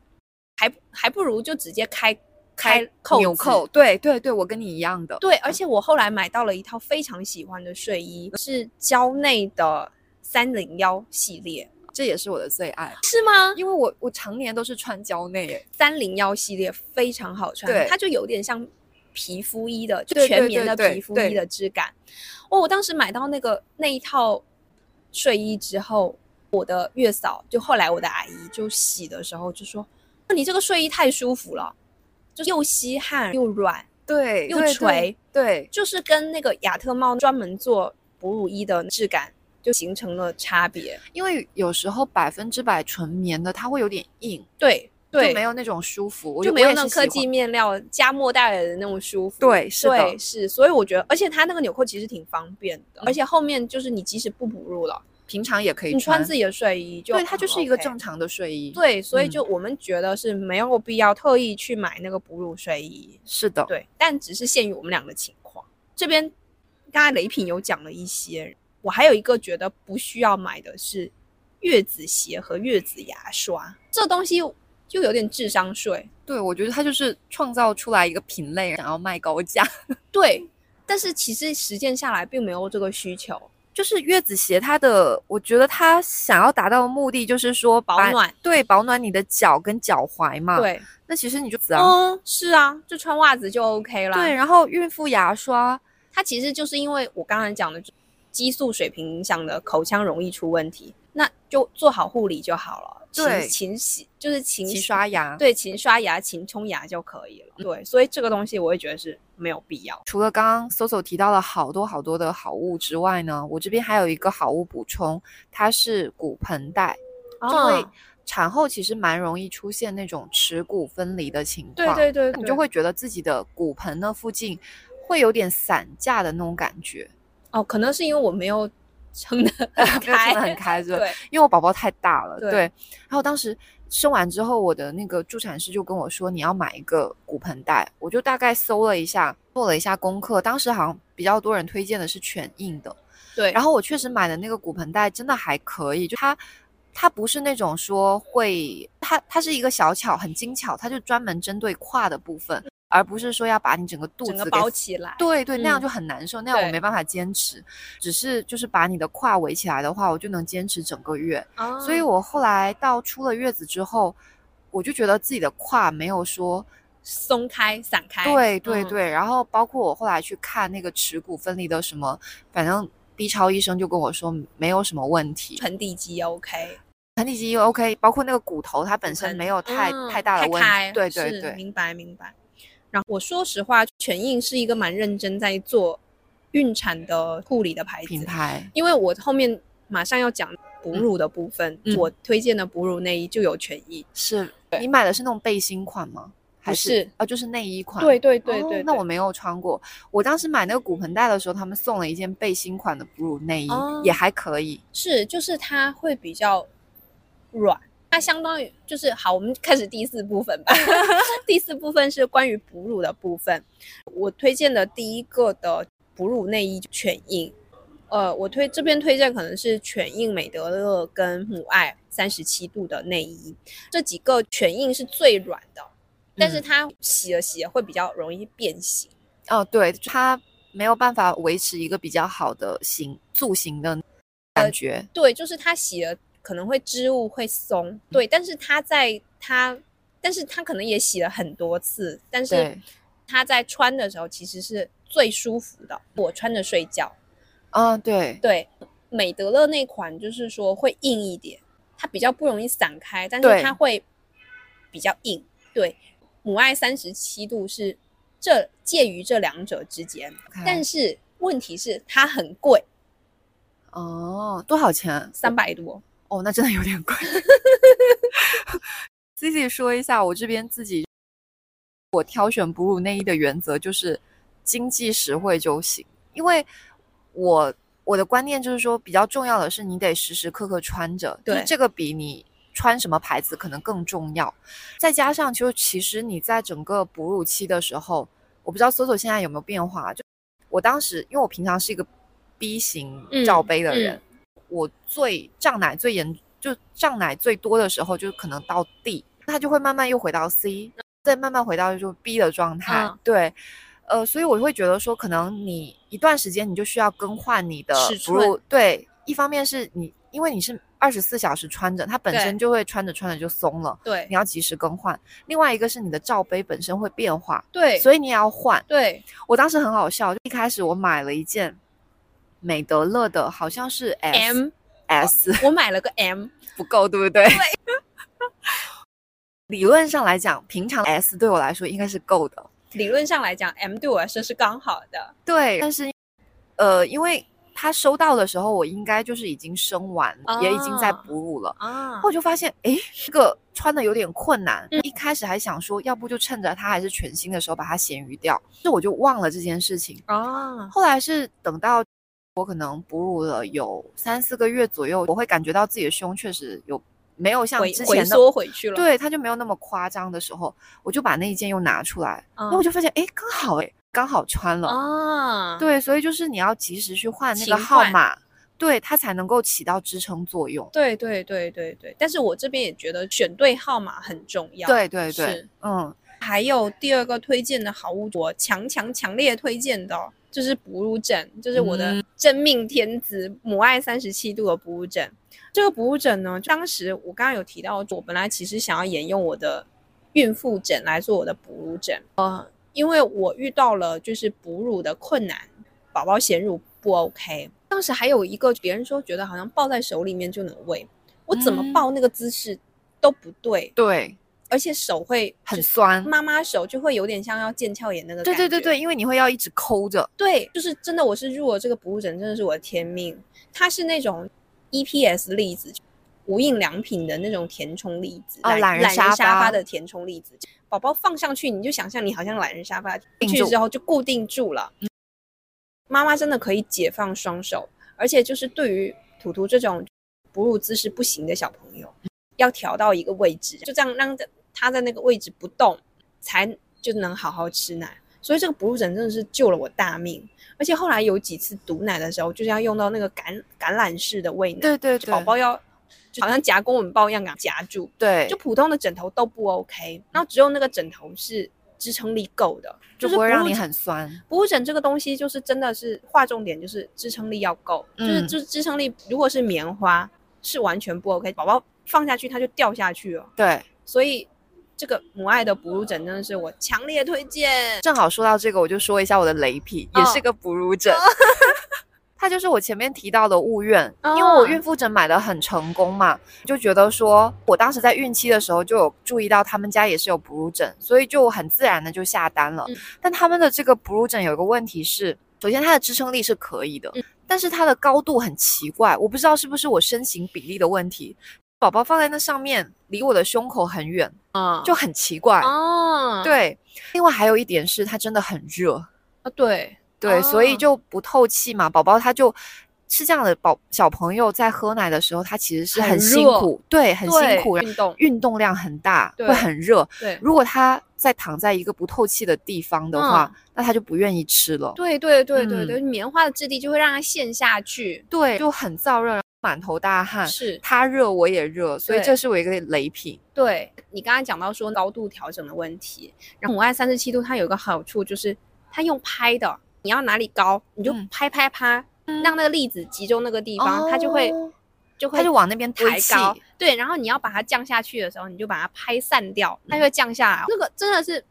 还还不如就直接开开扣纽扣。对对对，我跟你一样的。对，而且我后来买到了一套非常喜欢的睡衣，是蕉内的三零幺系列。这也是我的最爱，是吗？因为我我常年都是穿蕉内，三零幺系列非常好穿，它就有点像皮肤衣的，就全棉的皮肤衣的质感。哦，我当时买到那个那一套睡衣之后，我的月嫂就后来我的阿姨就洗的时候就说：“那你这个睡衣太舒服了，就又吸汗又软，对，又垂，对，就是跟那个亚特茂专门做哺乳衣的质感。”就形成了差别，因为有时候百分之百纯棉的它会有点硬，对对，就没有那种舒服，就没有那种科技面料加莫代尔的那种舒服。对，是的，是，所以我觉得，而且它那个纽扣其实挺方便的，而且后面就是你即使不哺乳了，平常也可以穿自己的睡衣，就对，它就是一个正常的睡衣。对，所以就我们觉得是没有必要特意去买那个哺乳睡衣。是的，对，但只是限于我们俩的情况。这边刚才雷品有讲了一些。我还有一个觉得不需要买的是月子鞋和月子牙刷，这东西就有点智商税。对，我觉得它就是创造出来一个品类，想要卖高价。对，但是其实实践下来并没有这个需求。就是月子鞋，它的我觉得它想要达到的目的就是说保暖，对，保暖你的脚跟脚踝嘛。对，那其实你就嗯，是啊，就穿袜子就 OK 了。对，然后孕妇牙刷，它其实就是因为我刚才讲的。激素水平影响的口腔容易出问题，那就做好护理就好了。对，勤洗就是勤刷牙，对，勤刷牙、勤冲牙就可以了。对，所以这个东西我会觉得是没有必要。除了刚刚 Soso 提到了好多好多的好物之外呢，我这边还有一个好物补充，它是骨盆带。因为产后其实蛮容易出现那种耻骨分离的情况，对对对，你就会觉得自己的骨盆那附近会有点散架的那种感觉。哦，可能是因为我没有撑的开，很开，对，因为我宝宝太大了，对。然后当时生完之后，我的那个助产师就跟我说，你要买一个骨盆带。我就大概搜了一下，做了一下功课。当时好像比较多人推荐的是全硬的，对。然后我确实买的那个骨盆带真的还可以，就它它不是那种说会，它它是一个小巧很精巧，它就专门针对胯的部分。而不是说要把你整个肚子包起来，对对，那样就很难受，那样我没办法坚持。只是就是把你的胯围起来的话，我就能坚持整个月。所以我后来到出了月子之后，我就觉得自己的胯没有说松开、散开。对对对，然后包括我后来去看那个耻骨分离的什么，反正 B 超医生就跟我说没有什么问题，盆底肌 OK，盆底肌 OK，包括那个骨头它本身没有太太大的问题。对对对，明白明白。然后我说实话，全印是一个蛮认真在做孕产的护理的牌子品牌，因为我后面马上要讲哺乳的部分，我推荐的哺乳内衣就有全印。是你买的是那种背心款吗？还是啊，就是内衣款。对对对对，那我没有穿过。我当时买那个骨盆带的时候，他们送了一件背心款的哺乳内衣，也还可以。是，就是它会比较软。它相当于就是好，我们开始第四部分吧。第四部分是关于哺乳的部分。我推荐的第一个的哺乳内衣全印，呃，我推这边推荐可能是全印美德乐跟母爱三十七度的内衣，这几个全印是最软的，但是它洗了洗会比较容易变形。哦，对，它没有办法维持一个比较好的形塑形的感觉。对，就是它洗了。可能会织物会松，对，但是它在它，但是它可能也洗了很多次，但是它在穿的时候其实是最舒服的。我穿着睡觉，啊，对对，美德乐那款就是说会硬一点，它比较不容易散开，但是它会比较硬。对，母爱三十七度是这介于这两者之间，但是问题是它很贵。哦，多少钱？三百多。哦，那真的有点贵。自己说一下，我这边自己我挑选哺乳内衣的原则就是经济实惠就行，因为我我的观念就是说，比较重要的是你得时时刻刻穿着，对，这个比你穿什么牌子可能更重要。再加上就其实你在整个哺乳期的时候，我不知道搜索现在有没有变化，就我当时因为我平常是一个 B 型罩杯的人。我最胀奶最严，就胀奶最多的时候，就可能到 D，它就会慢慢又回到 C，再慢慢回到就 B 的状态。对，呃，所以我会觉得说，可能你一段时间你就需要更换你的尺寸。对，一方面是你因为你是二十四小时穿着，它本身就会穿着穿着就松了。对，你要及时更换。另外一个是你的罩杯本身会变化。对，所以你也要换。对，我当时很好笑，就一开始我买了一件。美德乐的好像是 M S，我买了个 M 不够，对不对？对。理论上来讲，平常 S 对我来说应该是够的。理论上来讲，M 对我来说是刚好的。对，但是呃，因为他收到的时候，我应该就是已经生完，也已经在哺乳了啊。我就发现，哎，这个穿的有点困难。一开始还想说，要不就趁着它还是全新的时候把它咸鱼掉，这我就忘了这件事情啊。后来是等到。我可能哺乳了有三四个月左右，我会感觉到自己的胸确实有没有像之前缩回去了，对，它就没有那么夸张的时候，我就把那一件又拿出来，然后我就发现，哎，刚好，哎，刚好穿了啊，对，所以就是你要及时去换那个号码，对，它才能够起到支撑作用。对对对对对，但是我这边也觉得选对号码很重要。对对对，嗯，还有第二个推荐的好物，我强强强烈推荐的。就是哺乳枕，就是我的真命天子母爱三十七度的哺乳枕。这个哺乳枕呢，当时我刚刚有提到，我本来其实想要沿用我的孕妇枕来做我的哺乳枕，呃，因为我遇到了就是哺乳的困难，宝宝衔乳不 OK。当时还有一个别人说觉得好像抱在手里面就能喂，我怎么抱那个姿势都不对。对。而且手会很酸，妈妈手就会有点像要腱鞘炎那个。对对对对，因为你会要一直抠着。对，就是真的，我是入了这个哺乳枕，真的是我的天命。它是那种 EPS 粒子，无印良品的那种填充粒子，懒懒人沙发的填充粒子。宝宝放上去，你就想象你好像懒人沙发进去之后就固定住了。妈妈真的可以解放双手，而且就是对于图图这种哺乳姿势不行的小朋友，要调到一个位置，就这样让着。他在那个位置不动，才就能好好吃奶。所以这个哺乳枕真的是救了我大命。而且后来有几次堵奶的时候，就是要用到那个橄橄榄式的喂奶。对对对，宝宝要好像夹公文包一样给夹住。对，就普通的枕头都不 OK，然后只有那个枕头是支撑力够的，就不会让你很酸。哺乳枕这个东西就是真的是划重点，就是支撑力要够，就是就是支撑力，如果是棉花是完全不 OK，宝宝放下去它就掉下去了。对，所以。这个母爱的哺乳枕真的是我强烈推荐。正好说到这个，我就说一下我的雷品，也是个哺乳枕。它就是我前面提到的物愿，因为我孕妇枕买的很成功嘛，就觉得说我当时在孕期的时候就有注意到他们家也是有哺乳枕，所以就很自然的就下单了。但他们的这个哺乳枕有一个问题是，首先它的支撑力是可以的，但是它的高度很奇怪，我不知道是不是我身形比例的问题。宝宝放在那上面，离我的胸口很远，啊，就很奇怪哦。对，另外还有一点是，它真的很热啊。对对，所以就不透气嘛。宝宝他就是这样的，宝小朋友在喝奶的时候，他其实是很辛苦，对，很辛苦，运动运动量很大，会很热。对，如果他在躺在一个不透气的地方的话，那他就不愿意吃了。对对对对对，棉花的质地就会让它陷下去，对，就很燥热。满头大汗，是他热我也热，所以这是我一个雷品。对你刚才讲到说高度调整的问题，然后母爱三十七度它有一个好处就是它用拍的，你要哪里高你就拍拍拍，让那个粒子集中那个地方，它就会就会它就往那边抬高。对，然后你要把它降下去的时候，你就把它拍散掉，它就会降下来。那个真的是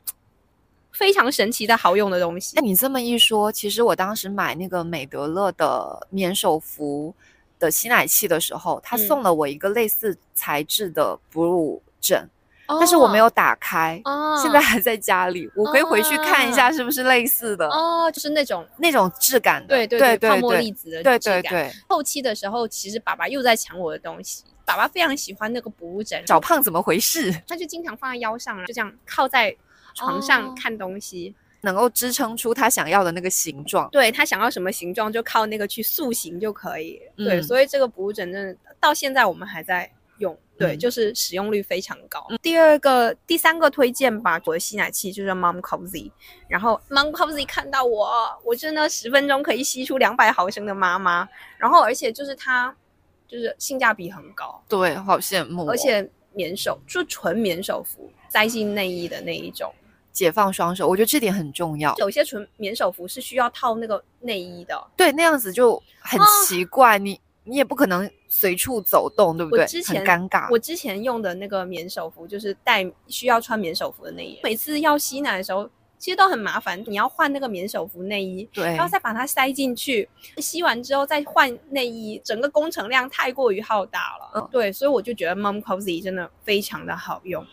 非常神奇的好用的东西。那你这么一说，其实我当时买那个美德乐的免手服的吸奶器的时候，他送了我一个类似材质的哺乳枕。但是我没有打开，现在还在家里，我可以回去看一下是不是类似的哦，就是那种那种质感的，对对对，泡沫粒子的对对对。后期的时候，其实爸爸又在抢我的东西，爸爸非常喜欢那个哺乳枕，小胖怎么回事？他就经常放在腰上，就这样靠在床上看东西，能够支撑出他想要的那个形状。对他想要什么形状，就靠那个去塑形就可以。对，所以这个哺乳枕真的到现在我们还在。用对，就是使用率非常高。第二个、第三个推荐吧，我的吸奶器就是 Mom Cozy。然后 Mom Cozy 看到我，我真的十分钟可以吸出两百毫升的妈妈。然后而且就是它，就是性价比很高。对，好羡慕。而且棉手，就纯棉手服，塞进内衣的那一种，解放双手，我觉得这点很重要。有些纯棉手服是需要套那个内衣的，对，那样子就很奇怪。你。你也不可能随处走动，对不对？很尴尬。我之前用的那个棉手服，就是带需要穿棉手服的内衣。每次要吸奶的时候，其实都很麻烦。你要换那个棉手服内衣，对，然后再把它塞进去，吸完之后再换内衣，整个工程量太过于浩大了。嗯，对，所以我就觉得 Mom Cozy 真的非常的好用。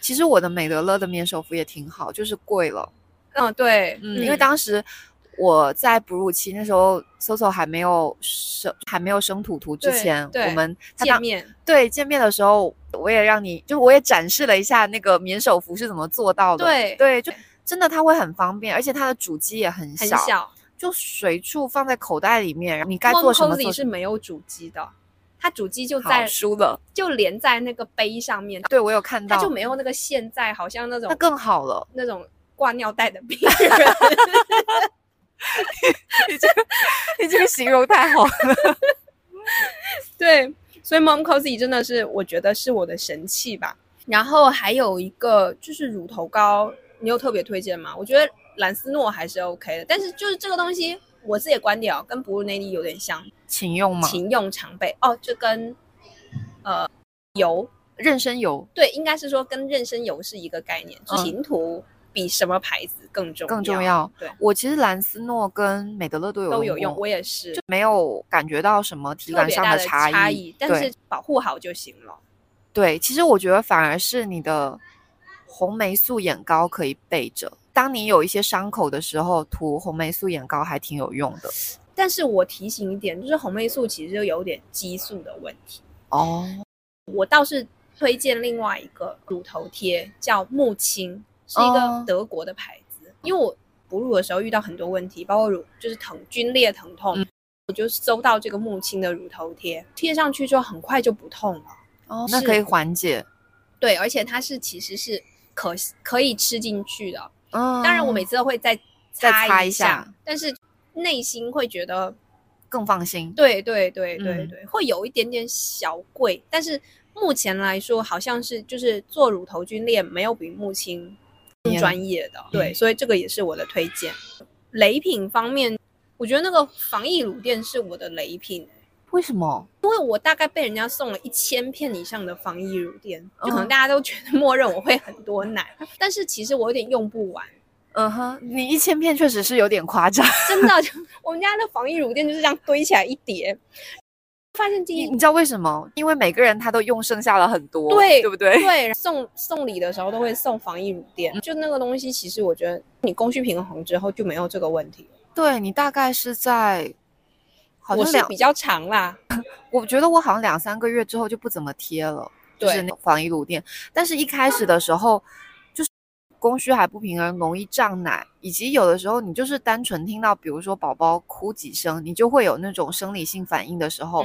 其实我的美德乐的免手服也挺好，就是贵了。嗯，对，嗯，因为当时。我在哺乳期那时候，Soso 还没有生还没有生图图之前，我们见面对见面的时候，我也让你就我也展示了一下那个免手服是怎么做到的。对对，就真的它会很方便，而且它的主机也很小，小就随处放在口袋里面，你该做什么是没有主机的，它主机就在输了，就连在那个杯上面。对我有看到，它就没有那个线在，好像那种那更好了，那种挂尿袋的病 人。你这个，你这个形容太好了。对，所以 Mom Cozy 真的是，我觉得是我的神器吧。然后还有一个就是乳头膏，你有特别推荐吗？我觉得兰斯诺还是 OK 的，但是就是这个东西，我自己的观点哦，跟哺乳内衣有点像，勤用吗？勤用常备哦，就跟呃油妊娠油，对，应该是说跟妊娠油是一个概念，勤涂。比什么牌子更重更重要？对我其实兰斯诺跟美德乐都有都有用，我也是，就没有感觉到什么体感上的差异，但是保护好就行了。对，其实我觉得反而是你的红霉素眼膏可以备着，当你有一些伤口的时候，涂红霉素眼膏还挺有用的。但是我提醒一点，就是红霉素其实就有点激素的问题哦。我倒是推荐另外一个乳头贴，叫木青。是一个德国的牌子，因为我哺乳的时候遇到很多问题，包括乳就是疼、皲裂、疼痛，我就搜到这个木青的乳头贴，贴上去之后很快就不痛了。哦，那可以缓解。对，而且它是其实是可可以吃进去的。嗯，当然我每次都会再擦一下，但是内心会觉得更放心。对对对对对，会有一点点小贵，但是目前来说好像是就是做乳头皲裂没有比木青。更专业的，对，所以这个也是我的推荐。雷品方面，我觉得那个防疫乳垫是我的雷品。为什么？因为我大概被人家送了一千片以上的防疫乳垫，就可能大家都觉得默认我会很多奶，但是其实我有点用不完。嗯哼，你一千片确实是有点夸张，真的。我们家的防疫乳垫就是这样堆起来一叠。发现第一，你知道为什么？因为每个人他都用剩下了很多，对，对不对？对，送送礼的时候都会送防疫乳垫，就那个东西，其实我觉得你供需平衡之后就没有这个问题。对你大概是在，好像两比较长啦。我觉得我好像两三个月之后就不怎么贴了，就是那防溢乳垫。但是一开始的时候。就是供需还不平衡，容易胀奶，以及有的时候你就是单纯听到，比如说宝宝哭几声，你就会有那种生理性反应的时候，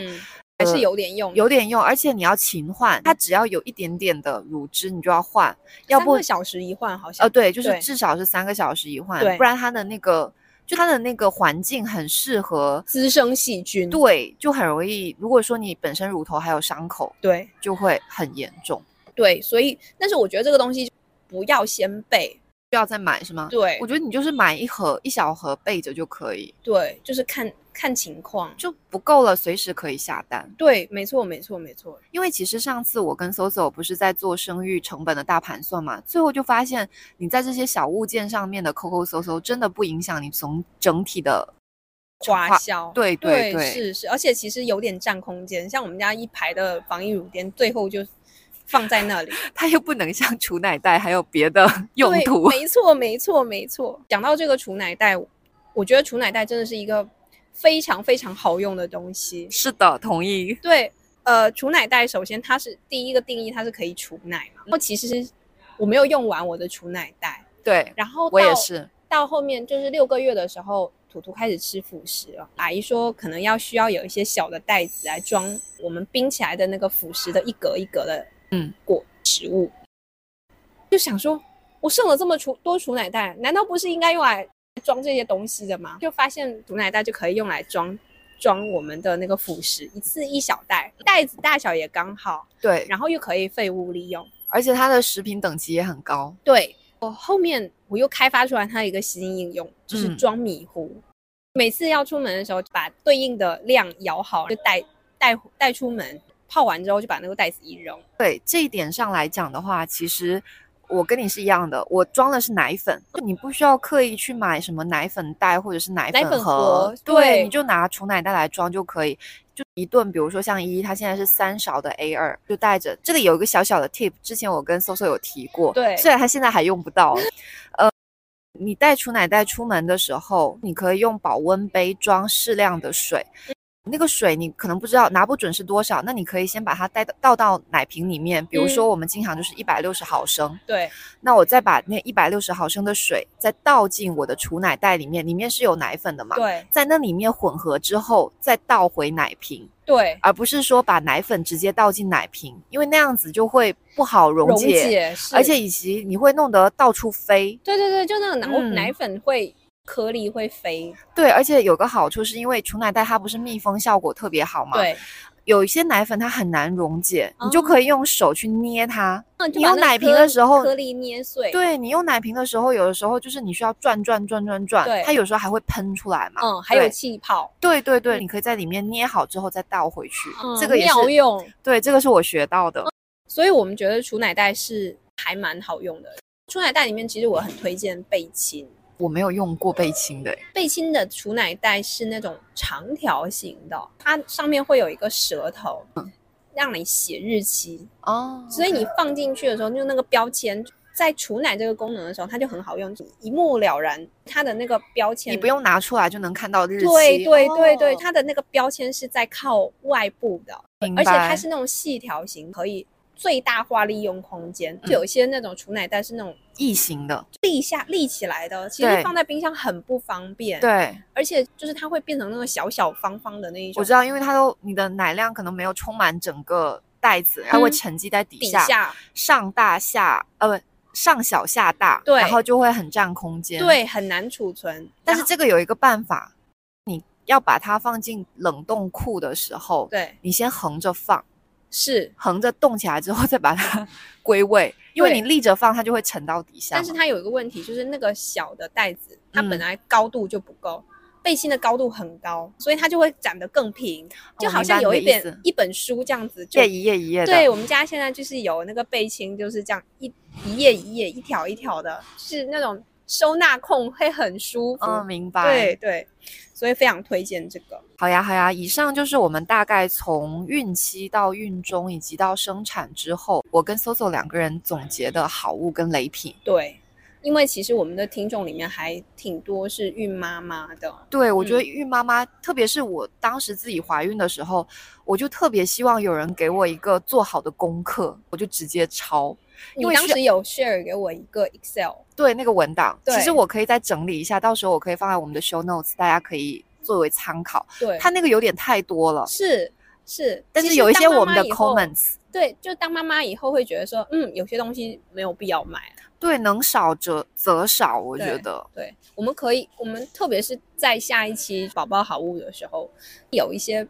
还是有点用，有点用，而且你要勤换，它只要有一点点的乳汁，你就要换，要不小时一换好像，呃，对，就是至少是三个小时一换，不然它的那个就它的那个环境很适合滋生细菌，对，就很容易，如果说你本身乳头还有伤口，对，就会很严重，对，所以，但是我觉得这个东西。不要先备，不要再买是吗？对，我觉得你就是买一盒一小盒备着就可以。对，就是看看情况就不够了，随时可以下单。对，没错，没错，没错。因为其实上次我跟 Soso 不是在做生育成本的大盘算嘛，最后就发现你在这些小物件上面的抠抠搜搜，真的不影响你从整体的花销。对对对，是是，而且其实有点占空间。像我们家一排的防疫乳垫，最后就放在那里，它又不能像储奶袋还有别的用途。没错，没错，没错。讲到这个储奶袋，我觉得储奶袋真的是一个。非常非常好用的东西，是的，同意。对，呃，储奶袋首先它是第一个定义，它是可以储奶嘛。然后其实我没有用完我的储奶袋，对。然后我也是到后面就是六个月的时候，图图开始吃辅食了。阿姨说可能要需要有一些小的袋子来装我们冰起来的那个辅食的一格一格的嗯果食物，就想说我剩了这么储多储奶袋，难道不是应该用来？装这些东西的嘛，就发现毒奶袋就可以用来装装我们的那个辅食，一次一小袋，袋子大小也刚好，对，然后又可以废物利用，而且它的食品等级也很高。对，我后面我又开发出来它一个新应用，就是装米糊，每次要出门的时候，把对应的量舀好，就带带带出门，泡完之后就把那个袋子一扔。对这一点上来讲的话，其实。我跟你是一样的，我装的是奶粉，你不需要刻意去买什么奶粉袋或者是奶粉盒，对，你就拿储奶袋来装就可以。就一顿，比如说像依依，它现在是三勺的 A 二，就带着。这里有一个小小的 tip，之前我跟搜搜有提过，对，虽然它现在还用不到，呃，你带储奶袋出门的时候，你可以用保温杯装适量的水。那个水你可能不知道拿不准是多少，那你可以先把它带倒到奶瓶里面，比如说我们经常就是一百六十毫升，对。那我再把那一百六十毫升的水再倒进我的储奶袋里面，里面是有奶粉的嘛？对。在那里面混合之后，再倒回奶瓶，对，而不是说把奶粉直接倒进奶瓶，因为那样子就会不好溶解，而且以及你会弄得到处飞。对对对，就那个奶奶粉会。颗粒会飞，对，而且有个好处是因为储奶袋它不是密封效果特别好嘛，对，有一些奶粉它很难溶解，你就可以用手去捏它。你用奶瓶的时候，颗粒捏碎。对你用奶瓶的时候，有的时候就是你需要转转转转转，它有时候还会喷出来嘛，嗯，还有气泡。对对对，你可以在里面捏好之后再倒回去，这个也是用。对，这个是我学到的，所以我们觉得储奶袋是还蛮好用的。储奶袋里面其实我很推荐贝亲。我没有用过贝亲的，贝亲的储奶袋是那种长条形的，它上面会有一个舌头，让你写日期哦。所以你放进去的时候，就那个标签在储奶这个功能的时候，它就很好用，一目了然。它的那个标签，你不用拿出来就能看到日期。对对对对，它的那个标签是在靠外部的，而且它是那种细条形，可以。最大化利用空间，就有一些那种储奶袋是那种异形的，立下立起来的，其实放在冰箱很不方便。对，而且就是它会变成那个小小方方的那一种。我知道，因为它都你的奶量可能没有充满整个袋子，它会沉积在底下，上大下呃不上小下大，对，然后就会很占空间，对，很难储存。但是这个有一个办法，你要把它放进冷冻库的时候，对你先横着放。是横着动起来之后再把它归位，因为你立着放它就会沉到底下。但是它有一个问题，就是那个小的袋子它本来高度就不够，背心的高度很高，所以它就会展得更平，就好像有一本一本书这样子，就一页一页。对我们家现在就是有那个背心，就是这样一一页一页一条一条的，是那种收纳控会很舒服。嗯，明白。对对。所以非常推荐这个。好呀，好呀。以上就是我们大概从孕期到孕中，以及到生产之后，我跟 Soso 两个人总结的好物跟雷品。对，因为其实我们的听众里面还挺多是孕妈妈的。对，我觉得孕妈妈，特别是我当时自己怀孕的时候，我就特别希望有人给我一个做好的功课，我就直接抄。你当时有 share 给我一个 Excel，对那个文档，其实我可以再整理一下，到时候我可以放在我们的 show notes，大家可以作为参考。对，它那个有点太多了，是是，但是有一些我们的 comments，对，就当妈妈以后会觉得说，嗯，有些东西没有必要买，对，能少则则少，我觉得，对，我们可以，我们特别是在下一期宝宝好物的时候，有一些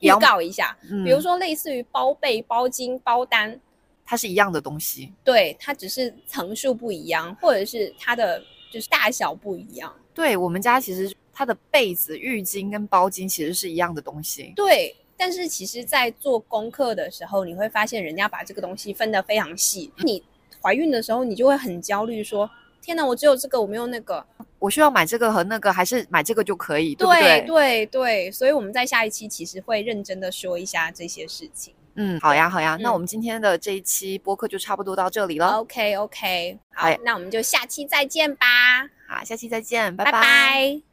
预告一下，比如说类似于包被、包巾、包单。它是一样的东西，对，它只是层数不一样，或者是它的就是大小不一样。对我们家其实它的被子、浴巾跟包巾其实是一样的东西。对，但是其实，在做功课的时候，你会发现人家把这个东西分得非常细。你怀孕的时候，你就会很焦虑，说：“天哪，我只有这个，我没有那个，我需要买这个和那个，还是买这个就可以？”对对对，所以我们在下一期其实会认真的说一下这些事情。嗯，好呀好呀，那我们今天的这一期播客就差不多到这里了。OK OK，好，那我们就下期再见吧。好，下期再见，拜拜。